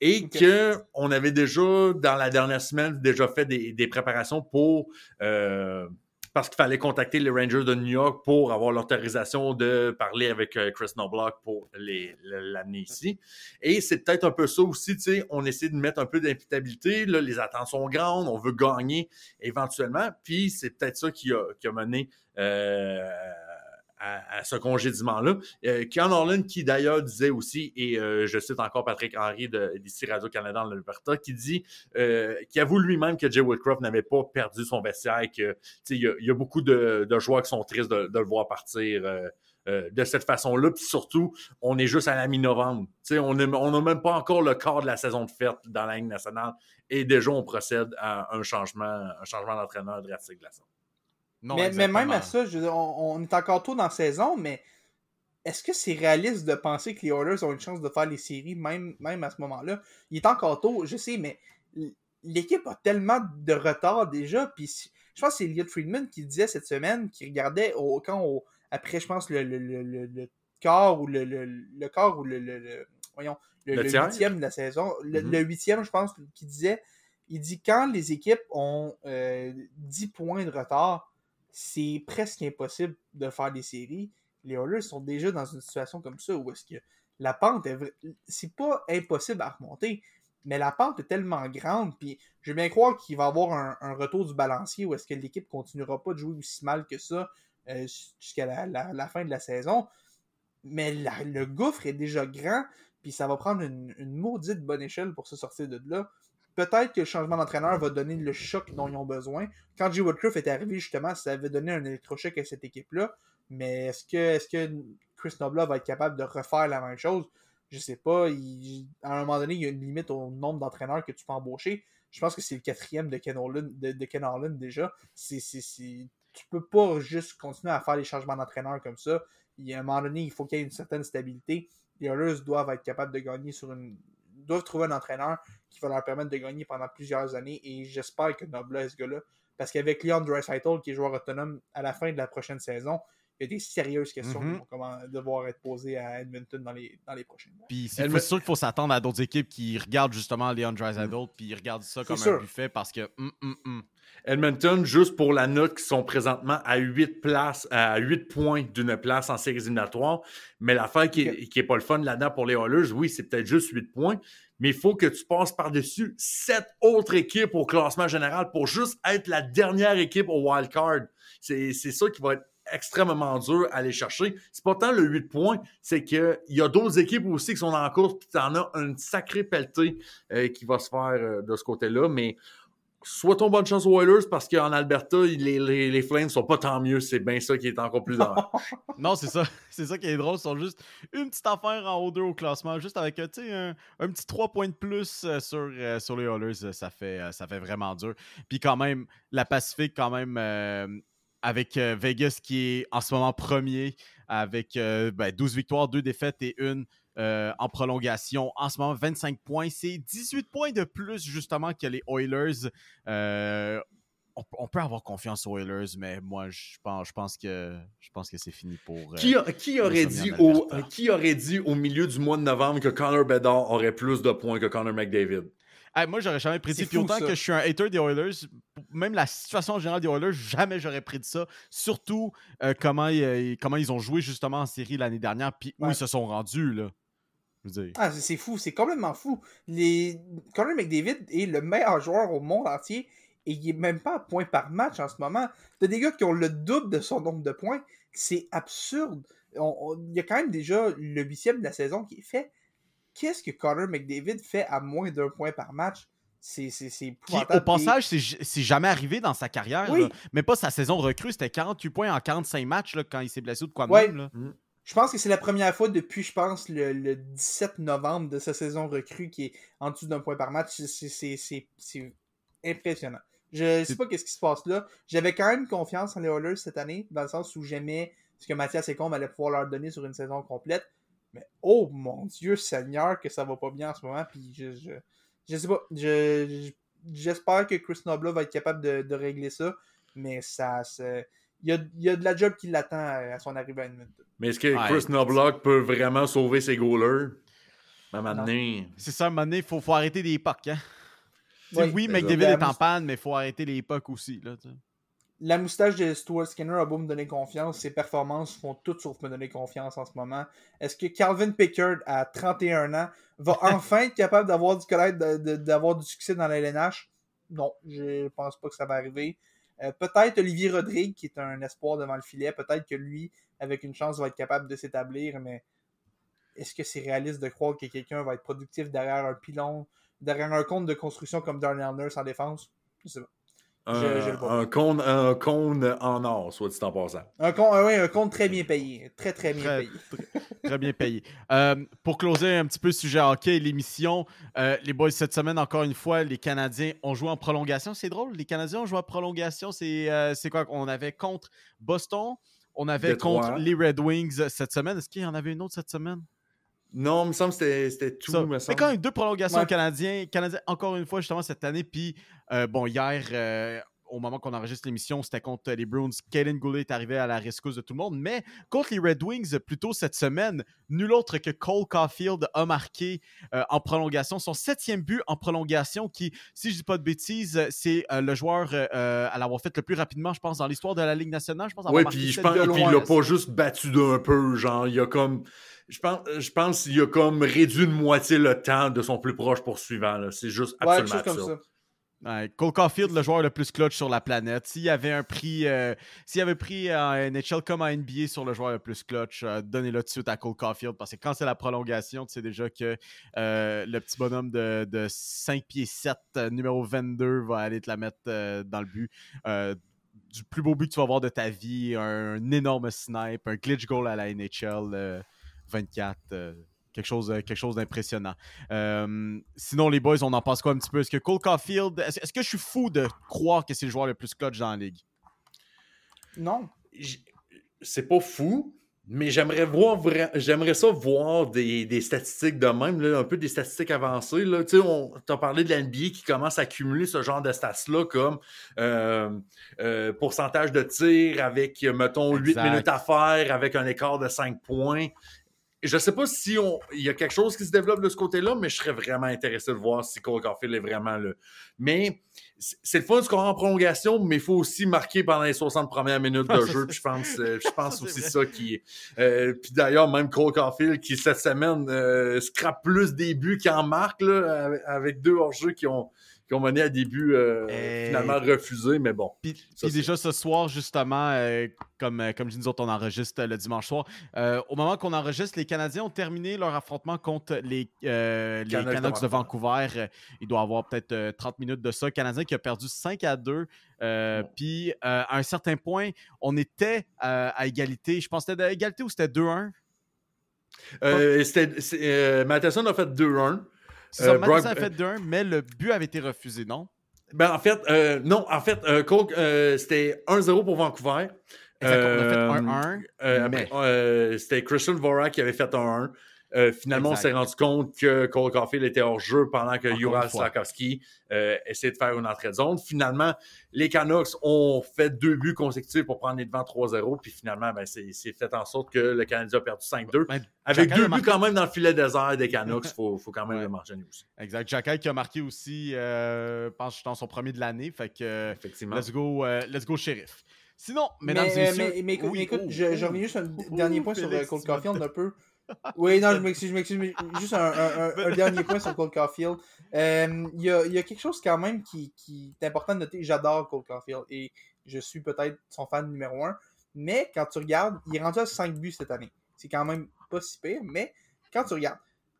Et Ok. qu'on avait déjà, dans la dernière semaine, déjà fait des, des préparations pour euh, parce qu'il fallait contacter les Rangers de New York pour avoir l'autorisation de parler avec euh, Chris Knobloch pour l'amener ici. Et c'est peut-être un peu ça aussi, tu sais, on essaie de mettre un peu d'imputabilité, les attentes sont grandes, on veut gagner éventuellement, puis c'est peut-être ça qui a, qui a mené euh, à, ce congédiement-là. Euh, Ken Orland, qui d'ailleurs disait aussi, et euh, je cite encore Patrick Henry d'ici Radio-Canada en Alberta, qui dit, euh, qui avoue lui-même que Jay Woodcroft n'avait pas perdu son vestiaire, que il y, a- beaucoup de, de joueurs qui sont tristes de, de le voir partir euh, euh, de cette façon-là. Puis surtout, on est juste à la mi-novembre. On n'a même pas encore le quart de la saison de fête dans la Ligue nationale. Et déjà, on procède à un changement, un changement d'entraîneur drastique de la saison. Non, mais, mais même à ça, je veux dire, on, on est encore tôt dans la saison, mais est-ce que c'est réaliste de penser que les Oilers ont une chance de faire les séries, même, même à ce moment-là? Il est encore tôt, je sais, mais l'équipe a tellement de retard déjà. Puis je pense que c'est Elliot Friedman qui disait cette semaine, qui regardait au, quand au- après, je pense, le, le, le, le- quart ou le, le, le quart ou le, le- le- voyons, le, huitième de la saison, le, Mhm. le huitième, je pense, qui disait, il dit quand les équipes ont euh, 10 points de retard, c'est presque impossible de faire des séries. Les Oilers sont déjà dans une situation comme ça où est-ce que la pente est c'est pas impossible à remonter, mais la pente est tellement grande, puis je veux bien croire qu'il va y avoir un, retour du balancier où est-ce que l'équipe continuera pas de jouer aussi mal que ça euh, jusqu'à la, fin de la saison. Mais le gouffre est déjà grand, puis ça va prendre une, une maudite bonne échelle pour se sortir de là. Peut-être que le changement d'entraîneur va donner le choc dont ils ont besoin. Quand Jay Woodcroft est arrivé, justement, ça avait donné un électrochoc à cette équipe-là. Mais est-ce que, est que Chris Nobla va être capable de refaire la même chose? Je sais pas. À un moment donné, il y a une limite au nombre d'entraîneurs que tu peux embaucher. Je pense que c'est le quatrième de Ken Orland déjà. C'est, c'est, c'est- Tu peux pas juste continuer à faire les changements d'entraîneur comme ça. Il y a un moment donné, il faut qu'il y ait une certaine stabilité. Les Oilers doivent être capables de gagner sur une. doivent trouver un entraîneur qui va leur permettre de gagner pendant plusieurs années. Et j'espère que Nobla est ce gars-là. Parce qu'avec Leon Draisaitl, qui est joueur autonome à la fin de la prochaine saison, il y a des sérieuses questions Mhm. qui vont comment- devoir être posées à Edmonton dans les, dans les prochains mois. Puis c'est sûr qu'il faut s'attendre à d'autres équipes qui regardent justement Leon Draisaitl, puis ils regardent ça comme un sûr. buffet parce que hum, hum, hum. Edmonton, juste pour la note, qui sont présentement à 8 places, à 8 points d'une place en séries éliminatoires. Mais l'affaire qui, est- qui est pas le fun là-dedans pour les Oilers, oui, c'est peut-être juste 8 points, mais il faut que tu passes par-dessus 7 autres équipes au classement général pour juste être la dernière équipe au wild card. C'est ça qui va être extrêmement dur à aller chercher. C'est pas tant le 8 points, c'est qu'il y a d'autres équipes aussi qui sont en course, puis tu en as une sacrée pelletée euh, qui va se faire euh, de ce côté-là, mais Souhaitons bonne chance aux Oilers parce qu'en Alberta, les, les, les Flames sont pas tant mieux. C'est bien ça qui est encore plus dans. [LAUGHS] Non, c'est ça. [LAUGHS] C'est ça qui est drôle. Ils sont juste une petite affaire en haut 2 au classement, juste avec tu sais, un, un petit 3 points de plus euh, sur, euh, sur les Oilers. euh, Ça fait, ça fait vraiment dur. Puis quand même, la Pacifique, quand même, euh, avec Vegas qui est en ce moment premier, avec euh, ben, 12 victoires, 2 défaites et une euh, en prolongation. En ce moment, 25 points. C'est 18 points de plus, justement, que les Oilers. Euh, on, on peut avoir confiance aux Oilers, mais moi, je pense, je pense que, je pense que c'est fini pour. euh, Qui, a- qui aurait dit au, qui aurait dit au milieu du mois de novembre que Connor Bedard aurait plus de points que Connor McDavid? Hey, moi, j'aurais jamais prédit. Puis autant ça. que je suis un hater des Oilers, même la situation générale des Oilers, jamais j'aurais prédit ça. Surtout euh, comment, ils- comment ils ont joué justement en série l'année dernière, puis où Ouais. ils se sont rendus. Là. Je veux dire. Ah, c'est- fou, c'est complètement fou. Les... Connor McDavid est le meilleur joueur au monde entier et il est même pas à points par match en ce moment. T'as des gars qui ont le double de son nombre de points. C'est absurde. On- on- Il y a quand même déjà le huitième de la saison qui est fait. Qu'est-ce que Connor McDavid fait à moins d'un point par match? C'est c'est- c'est Qui, épouvantable. au passage, c'est jamais arrivé dans sa carrière. Oui. Mais pas sa saison recrue. C'était 48 points en 45 matchs là, quand il s'est blessé ou de quoi Ouais. même. là. Je pense que c'est la première fois depuis, je pense, le, le 17 novembre de sa saison recrue qui est en dessous d'un point par match. C'est- impressionnant. Je sais pas qu'est-ce qui se passe là. J'avais quand même confiance en les Oilers cette année, dans le sens où j'aimais ce que Mathias Ecombe allait pouvoir leur donner sur une saison complète. Mais oh mon Dieu Seigneur que ça va pas bien en ce moment. Puis je, je, je sais pas. Je, je- j'espère que Chris Nobla va être capable de, de régler ça. Mais ça, ça- il y a, il y a de la job qui l'attend à, à son arrivée à Edmonton. Mais est-ce que Ouais. Chris Knobloch peut vraiment sauver ses goalers? À un moment donné, C'est ça, à un moment donné, il faut, faut arrêter les époques. Hein? Oui, oui, McDavid est en panne, mais il faut arrêter les époques aussi. Là, la moustache de Stuart Skinner a beau me donner confiance, ses performances font toutes sauf me donner confiance en ce moment. Est-ce que Calvin Pickard, à 31 ans, va [LAUGHS] enfin être capable d'avoir du d'avoir du succès dans la LNH? Non, je pense pas que ça va arriver. Euh, peut-être Olivier Rodrigue, qui est un espoir devant le filet, peut-être que lui, avec une chance, va être capable de s'établir, mais est-ce que c'est réaliste de croire que quelqu'un va être productif derrière un pilon, derrière un compte de construction comme Darnell Nurse en défense? Je sais pas. Un, cône, un cône en or, soit dit en passant. Un compte, ah oui, un compte très bien payé. Très, très bien Très- payé. Très bien payé. Euh, pour closer un petit peu le sujet hockey et l'émission, euh, les boys, cette semaine, encore une fois, les Canadiens ont joué en prolongation. C'est drôle, les Canadiens ont joué en prolongation. C'est euh, c'est quoi On avait contre Boston, on avait Détroit. contre les Red Wings cette semaine. Est-ce qu'il y en avait une autre cette semaine? Non, il me semble que c'était- c'était tout. Semble. quand même deux prolongations Ouais. canadiens. Canadiens, encore une fois, justement, cette année. Puis, euh, bon, hier, euh, au moment qu'on enregistre l'émission, c'était contre les Bruins. Kaden Goulet est arrivé à la rescousse de tout le monde. Mais contre les Red Wings, plus tôt cette semaine, nul autre que Cole Caulfield a marqué euh, en prolongation son septième but en prolongation, qui, si je dis pas de bêtises, c'est euh, le joueur euh, à l'avoir fait le plus rapidement, je pense, dans l'histoire de la Ligue nationale. Je pense Oui, puis je pense l'a pas juste battu d'un peu, genre, il a comme. Je pense, je pense qu'il a comme réduit de moitié le temps de son plus proche poursuivant. C'est juste Ouais, quelque absolument chose comme absurde. ça. Cole Caulfield, le joueur le plus clutch sur la planète. S'il y avait un prix, euh, s'il avait pris en NHL comme en NBA sur le joueur le plus clutch, euh, donnez-le tout de suite à Cole Caulfield parce que quand c'est la prolongation, tu sais déjà que euh, le petit bonhomme de, de 5 pieds 7, euh, numéro 22, va aller te la mettre euh, dans le but. Euh, du plus beau but que tu vas avoir de ta vie, un, énorme snipe, un glitch goal à la NHL euh, 24. Quelque chose, euh, quelque chose d'impressionnant. Euh, sinon, les boys, on en pense quoi un petit peu? Est-ce que Cole Caulfield, est-ce, est-ce que je suis fou de croire que c'est le joueur le plus clutch dans la ligue? Non. C'est pas fou, mais j'aimerais voir j'aimerais ça voir des, des statistiques de même, là, un peu des statistiques avancées. Là. Tu sais, on t'a parlé de la NBA qui commence à accumuler ce genre de stats-là comme euh, euh, pourcentage de tir avec, mettons, 8 Exact. minutes à faire avec un écart de 5 points. Je sais pas si on il y a quelque chose qui se développe de ce côté-là, mais je serais vraiment intéressé de voir si Cole Caulfield est vraiment là. Mais c'est le fun de scorer en prolongation, mais il faut aussi marquer pendant les 60 premières minutes Ah, de ça, jeu. Puis je pense, euh, je [LAUGHS] pense aussi vrai. ça qui est. euh, puis d'ailleurs, même Cole Caulfield, qui cette semaine euh, scrape plus des buts qu'il en marque, là, avec, avec deux hors-jeux qui ont, qui ont mené à des buts euh, Hey. finalement refusés, mais bon. Puis, Ça, puis c'est- déjà ce soir, justement, euh, comme, euh, comme je dis, nous autres, on enregistre le dimanche soir. Euh, au moment qu'on enregistre, les Canadiens ont terminé leur affrontement contre les, les Canucks de Vancouver. Il doit avoir peut-être euh, 30 minutes de ça. Canadien qui a perdu 5 à 2. Euh, Puis, euh, à un certain point, on était euh, à égalité. Je pense que c'était à égalité ou c'était 2-1? Euh, c'était- Matheson a fait 2-1. C'est ça, Euh, Brock- a fait 2-1, mais le but avait été refusé, non? Ben, en fait, euh, non, en fait, euh, euh, c'était 1-0 pour Vancouver. Exact, on a fait Euh, 1-1. Euh, mais- euh, c'était Christian Vorak qui avait fait un 1. Euh, finalement, Exact. on s'est rendu compte que Cole Caulfield était hors jeu pendant que fois. Slakowski euh, essayait de faire une entrée de zone. Finalement, les Canucks ont fait deux buts consécutifs pour prendre les devants 3-0. Puis finalement, ben, c'est fait en sorte que le Canadien a perdu 5-2. Ben, Avec deux buts marqué- quand même dans le filet désert des [LAUGHS] Canucks, il faut, faut quand même Ouais. le mentionner aussi. Exact. Jacky qui a marqué aussi, euh, je pense, dans son premier de l'année. Fait que, Effectivement. let's go, euh, let's go, shérif. Sinon, Mais, mesdames et euh, messieurs. mais, mais Oui, mais écoute, oh, je, je reviens juste un Oh, dernier point sur Félix, Cole tu m'as Caulfield un peu. Oui, non, je m'excuse, je m'excuse, mais juste un, dernier point sur Cole Caulfield. Euh, Il y, a, quelque chose quand même qui, qui est important de noter. J'adore Cole Caulfield et je suis peut-être son fan numéro un. Mais quand tu regardes, il est rendu à 5 buts cette année. C'est quand même pas si pire, mais quand tu regardes,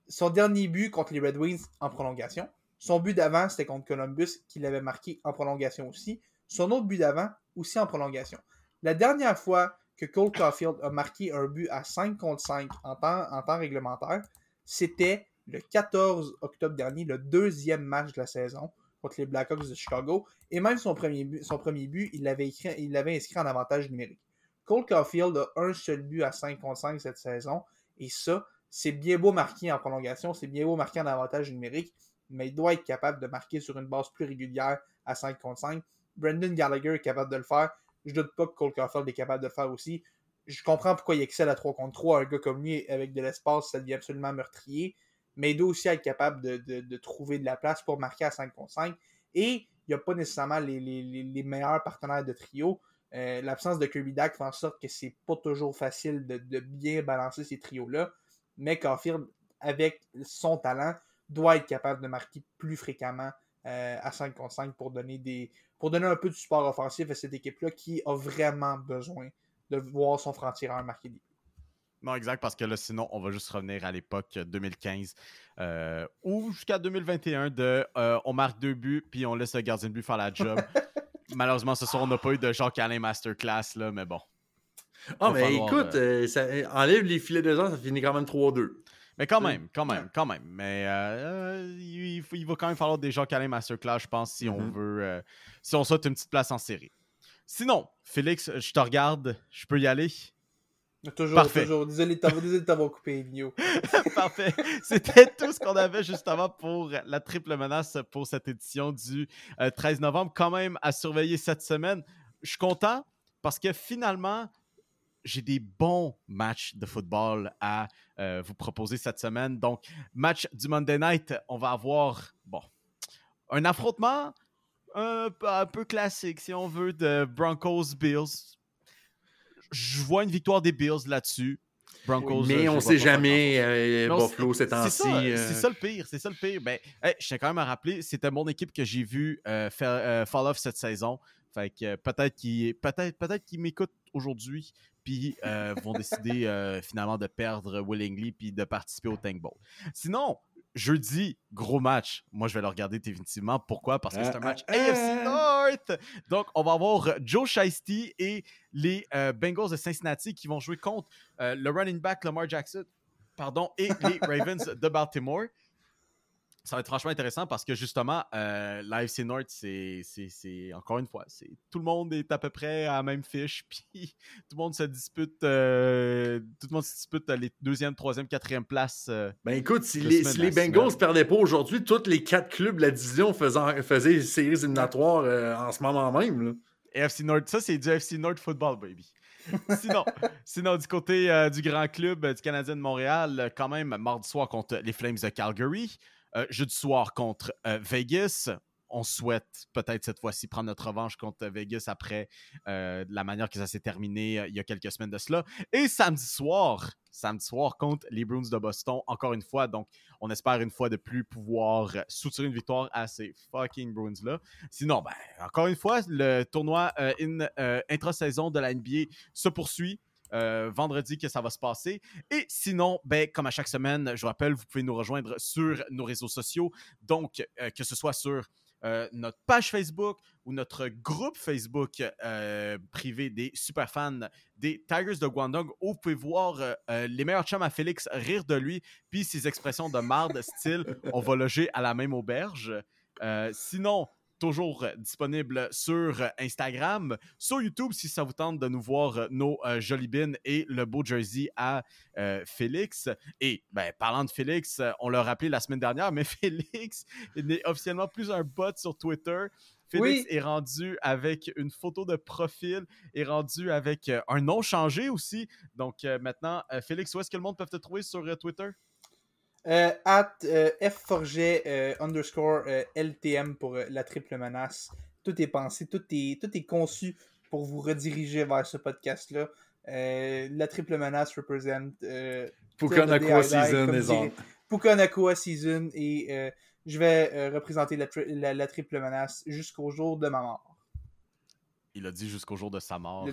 son dernier but contre les Red Wings en prolongation, son but d'avant, c'était contre Columbus, qu'il avait marqué en prolongation aussi. Son autre but d'avant, aussi en prolongation. La dernière fois que Cole Caulfield a marqué un but à 5 contre 5 en temps, en temps réglementaire, c'était le 14 octobre dernier, le deuxième match de la saison contre les Blackhawks de Chicago. Et même son premier but, il l'avait inscrit en avantage numérique. Cole Caulfield a un seul but à 5 contre 5 cette saison. Et ça, c'est bien beau marquer en prolongation, c'est bien beau marquer en avantage numérique, mais il doit être capable de marquer sur une base plus régulière à 5 contre 5. Brendan Gallagher est capable de le faire. Je doute pas que Cole Caulfield est capable de faire aussi. Je comprends pourquoi il excelle à 3 contre 3. Un gars comme lui, avec de l'espace, ça devient absolument meurtrier. Mais il doit aussi être capable de, trouver de la place pour marquer à 5 contre 5. Et il n'y a pas nécessairement les, meilleurs partenaires de trio. Euh, L'absence de Kirby Dack fait en sorte que c'est pas toujours facile de, de bien balancer ces trios-là. Mais Caulfield, avec son talent, doit être capable de marquer plus fréquemment euh, à 5 contre 5 pour donner des pour donner un peu de support offensif à cette équipe-là qui a vraiment besoin de voir son franc-tireur marquer des buts. Non, exact, parce que là, sinon, on va juste revenir à l'époque 2015 euh, ou jusqu'à 2021 de euh, on marque deux buts, puis on laisse le gardien de but faire la job. [LAUGHS] Malheureusement, ce soir, on n'a pas eu de Jacques Alain Masterclass, là, mais bon. Ah, mais falloir, écoute, euh, ça, enlève les filets désert, ça finit quand même 3-2. Mais quand même, quand même, quand même. Mais euh, euh, il, faut- il va quand même falloir des Jacques Alain Masterclass, je pense, si on Mhm. veut. euh, si on souhaite une petite place en série. Sinon, Félix, je te regarde, je peux y aller? Toujours, Parfait. toujours. Désolé de t'avoir coupé, Emilio. [LAUGHS] Parfait. C'était tout ce qu'on avait justement pour la triple menace pour cette édition du euh, 13 novembre. Quand même à surveiller cette semaine. Je suis content parce que finalement, j'ai des bons matchs de football à euh, vous proposer cette semaine. Donc, match du Monday Night, on va avoir, bon, un affrontement un, peu- un peu classique, si on veut, de Broncos-Bills. Je vois une victoire des Bills là-dessus. Broncos, Mais on vois sait jamais, euh, Mais Buffalo ces temps-ci. C'est ça, euh, c'est ça le pire, c'est ça le pire. Ben, hey, je tiens quand même à rappeler, c'était mon équipe que j'ai vu euh, faire fall off cette saison. Fait que peut-être qu'ils peut-être, peut-être qu'ils m'écoutent aujourd'hui, puis euh, vont décider euh, finalement de perdre willingly puis de participer au Tank Bowl. Sinon, jeudi, gros match. Moi, je vais le regarder définitivement. Pourquoi? Parce que c'est un Ah, match ah, AFC ah. North. Donc, on va avoir Joe Shiesty et les euh, Bengals de Cincinnati qui vont jouer contre euh, le running back Lamar Jackson pardon, et les [LAUGHS] Ravens de Baltimore. Ça va être franchement intéressant parce que justement, euh, l'AFC North, c'est, encore une fois, c'est tout le monde est à peu près à la même fiche, [LAUGHS] puis tout le monde se dispute, euh, tout le monde se dispute les deuxième, troisième, quatrième places. euh. Ben écoute, si les, si. Bengals perdaient pas aujourd'hui, tous les quatre clubs de la division faisaient, faisaient séries éliminatoires euh, en ce moment même. là. AFC North, ça c'est du AFC North football, baby. Sinon, [LAUGHS] sinon du côté euh, du grand club euh, du Canadien de Montréal, euh, quand même, mardi soir contre les Flames de Calgary, jeudi soir contre euh, Vegas. On souhaite peut-être cette fois-ci prendre notre revanche contre Vegas après euh, la manière que ça s'est terminé euh, il y a quelques semaines de cela. Et samedi soir, samedi soir contre les Bruins de Boston, encore une fois. Donc, on espère une fois de plus pouvoir euh, soutirer une victoire à ces fucking Bruins-là. Sinon, ben, encore une fois, le tournoi euh, in- euh, intra-saison de la NBA se poursuit. Euh, vendredi que ça va se passer. Et sinon, ben, comme à chaque semaine, je vous rappelle, vous pouvez nous rejoindre sur nos réseaux sociaux. Donc, euh, que ce soit sur euh, notre page Facebook ou notre groupe Facebook privé des super fans des Tigers de Guangdong, où vous pouvez voir les meilleurs chums à Félix rire de lui, puis ses expressions de marde, style on va loger à la même auberge. Sinon, toujours euh, disponible sur euh, Instagram, sur YouTube si ça vous tente de nous voir euh, nos euh, jolies bines et le beau jersey à euh, Félix. Et ben, parlant de Félix, on l'a rappelé la semaine dernière, mais [LAUGHS] Félix n'est officiellement plus un bot sur Twitter. Félix Oui. est rendu avec une photo de profil, est rendu avec un nom changé aussi. Donc maintenant, Félix, où est-ce que le monde peut te trouver sur Twitter? Euh, at euh, fforget euh, underscore euh, LTM pour euh, la triple menace. Tout est pensé, tout est, tout est conçu pour vous rediriger vers ce podcast-là. Euh, la triple menace représente euh, Puka Till the day Nakua I die, Season is on. dirait- Puka Nakua Season et euh, je vais euh, représenter la, tri- la- la triple menace jusqu'au jour de ma mort. Il a dit jusqu'au jour de sa mort.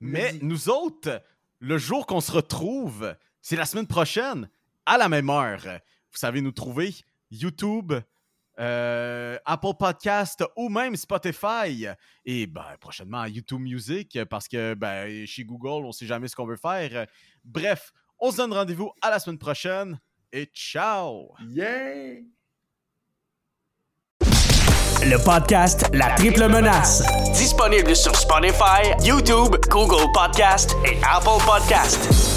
Mais nous autres, le jour qu'on se retrouve, c'est la semaine prochaine, à la même heure. Vous savez nous trouver YouTube, euh, Apple Podcast ou même Spotify. Et ben, prochainement YouTube Music, parce que ben, chez Google, on sait jamais ce qu'on veut faire. Bref, on se donne rendez-vous à la semaine prochaine et ciao! Yeah! Le podcast La Triple Menace. Disponible sur Spotify, YouTube, Google Podcast et Apple Podcast.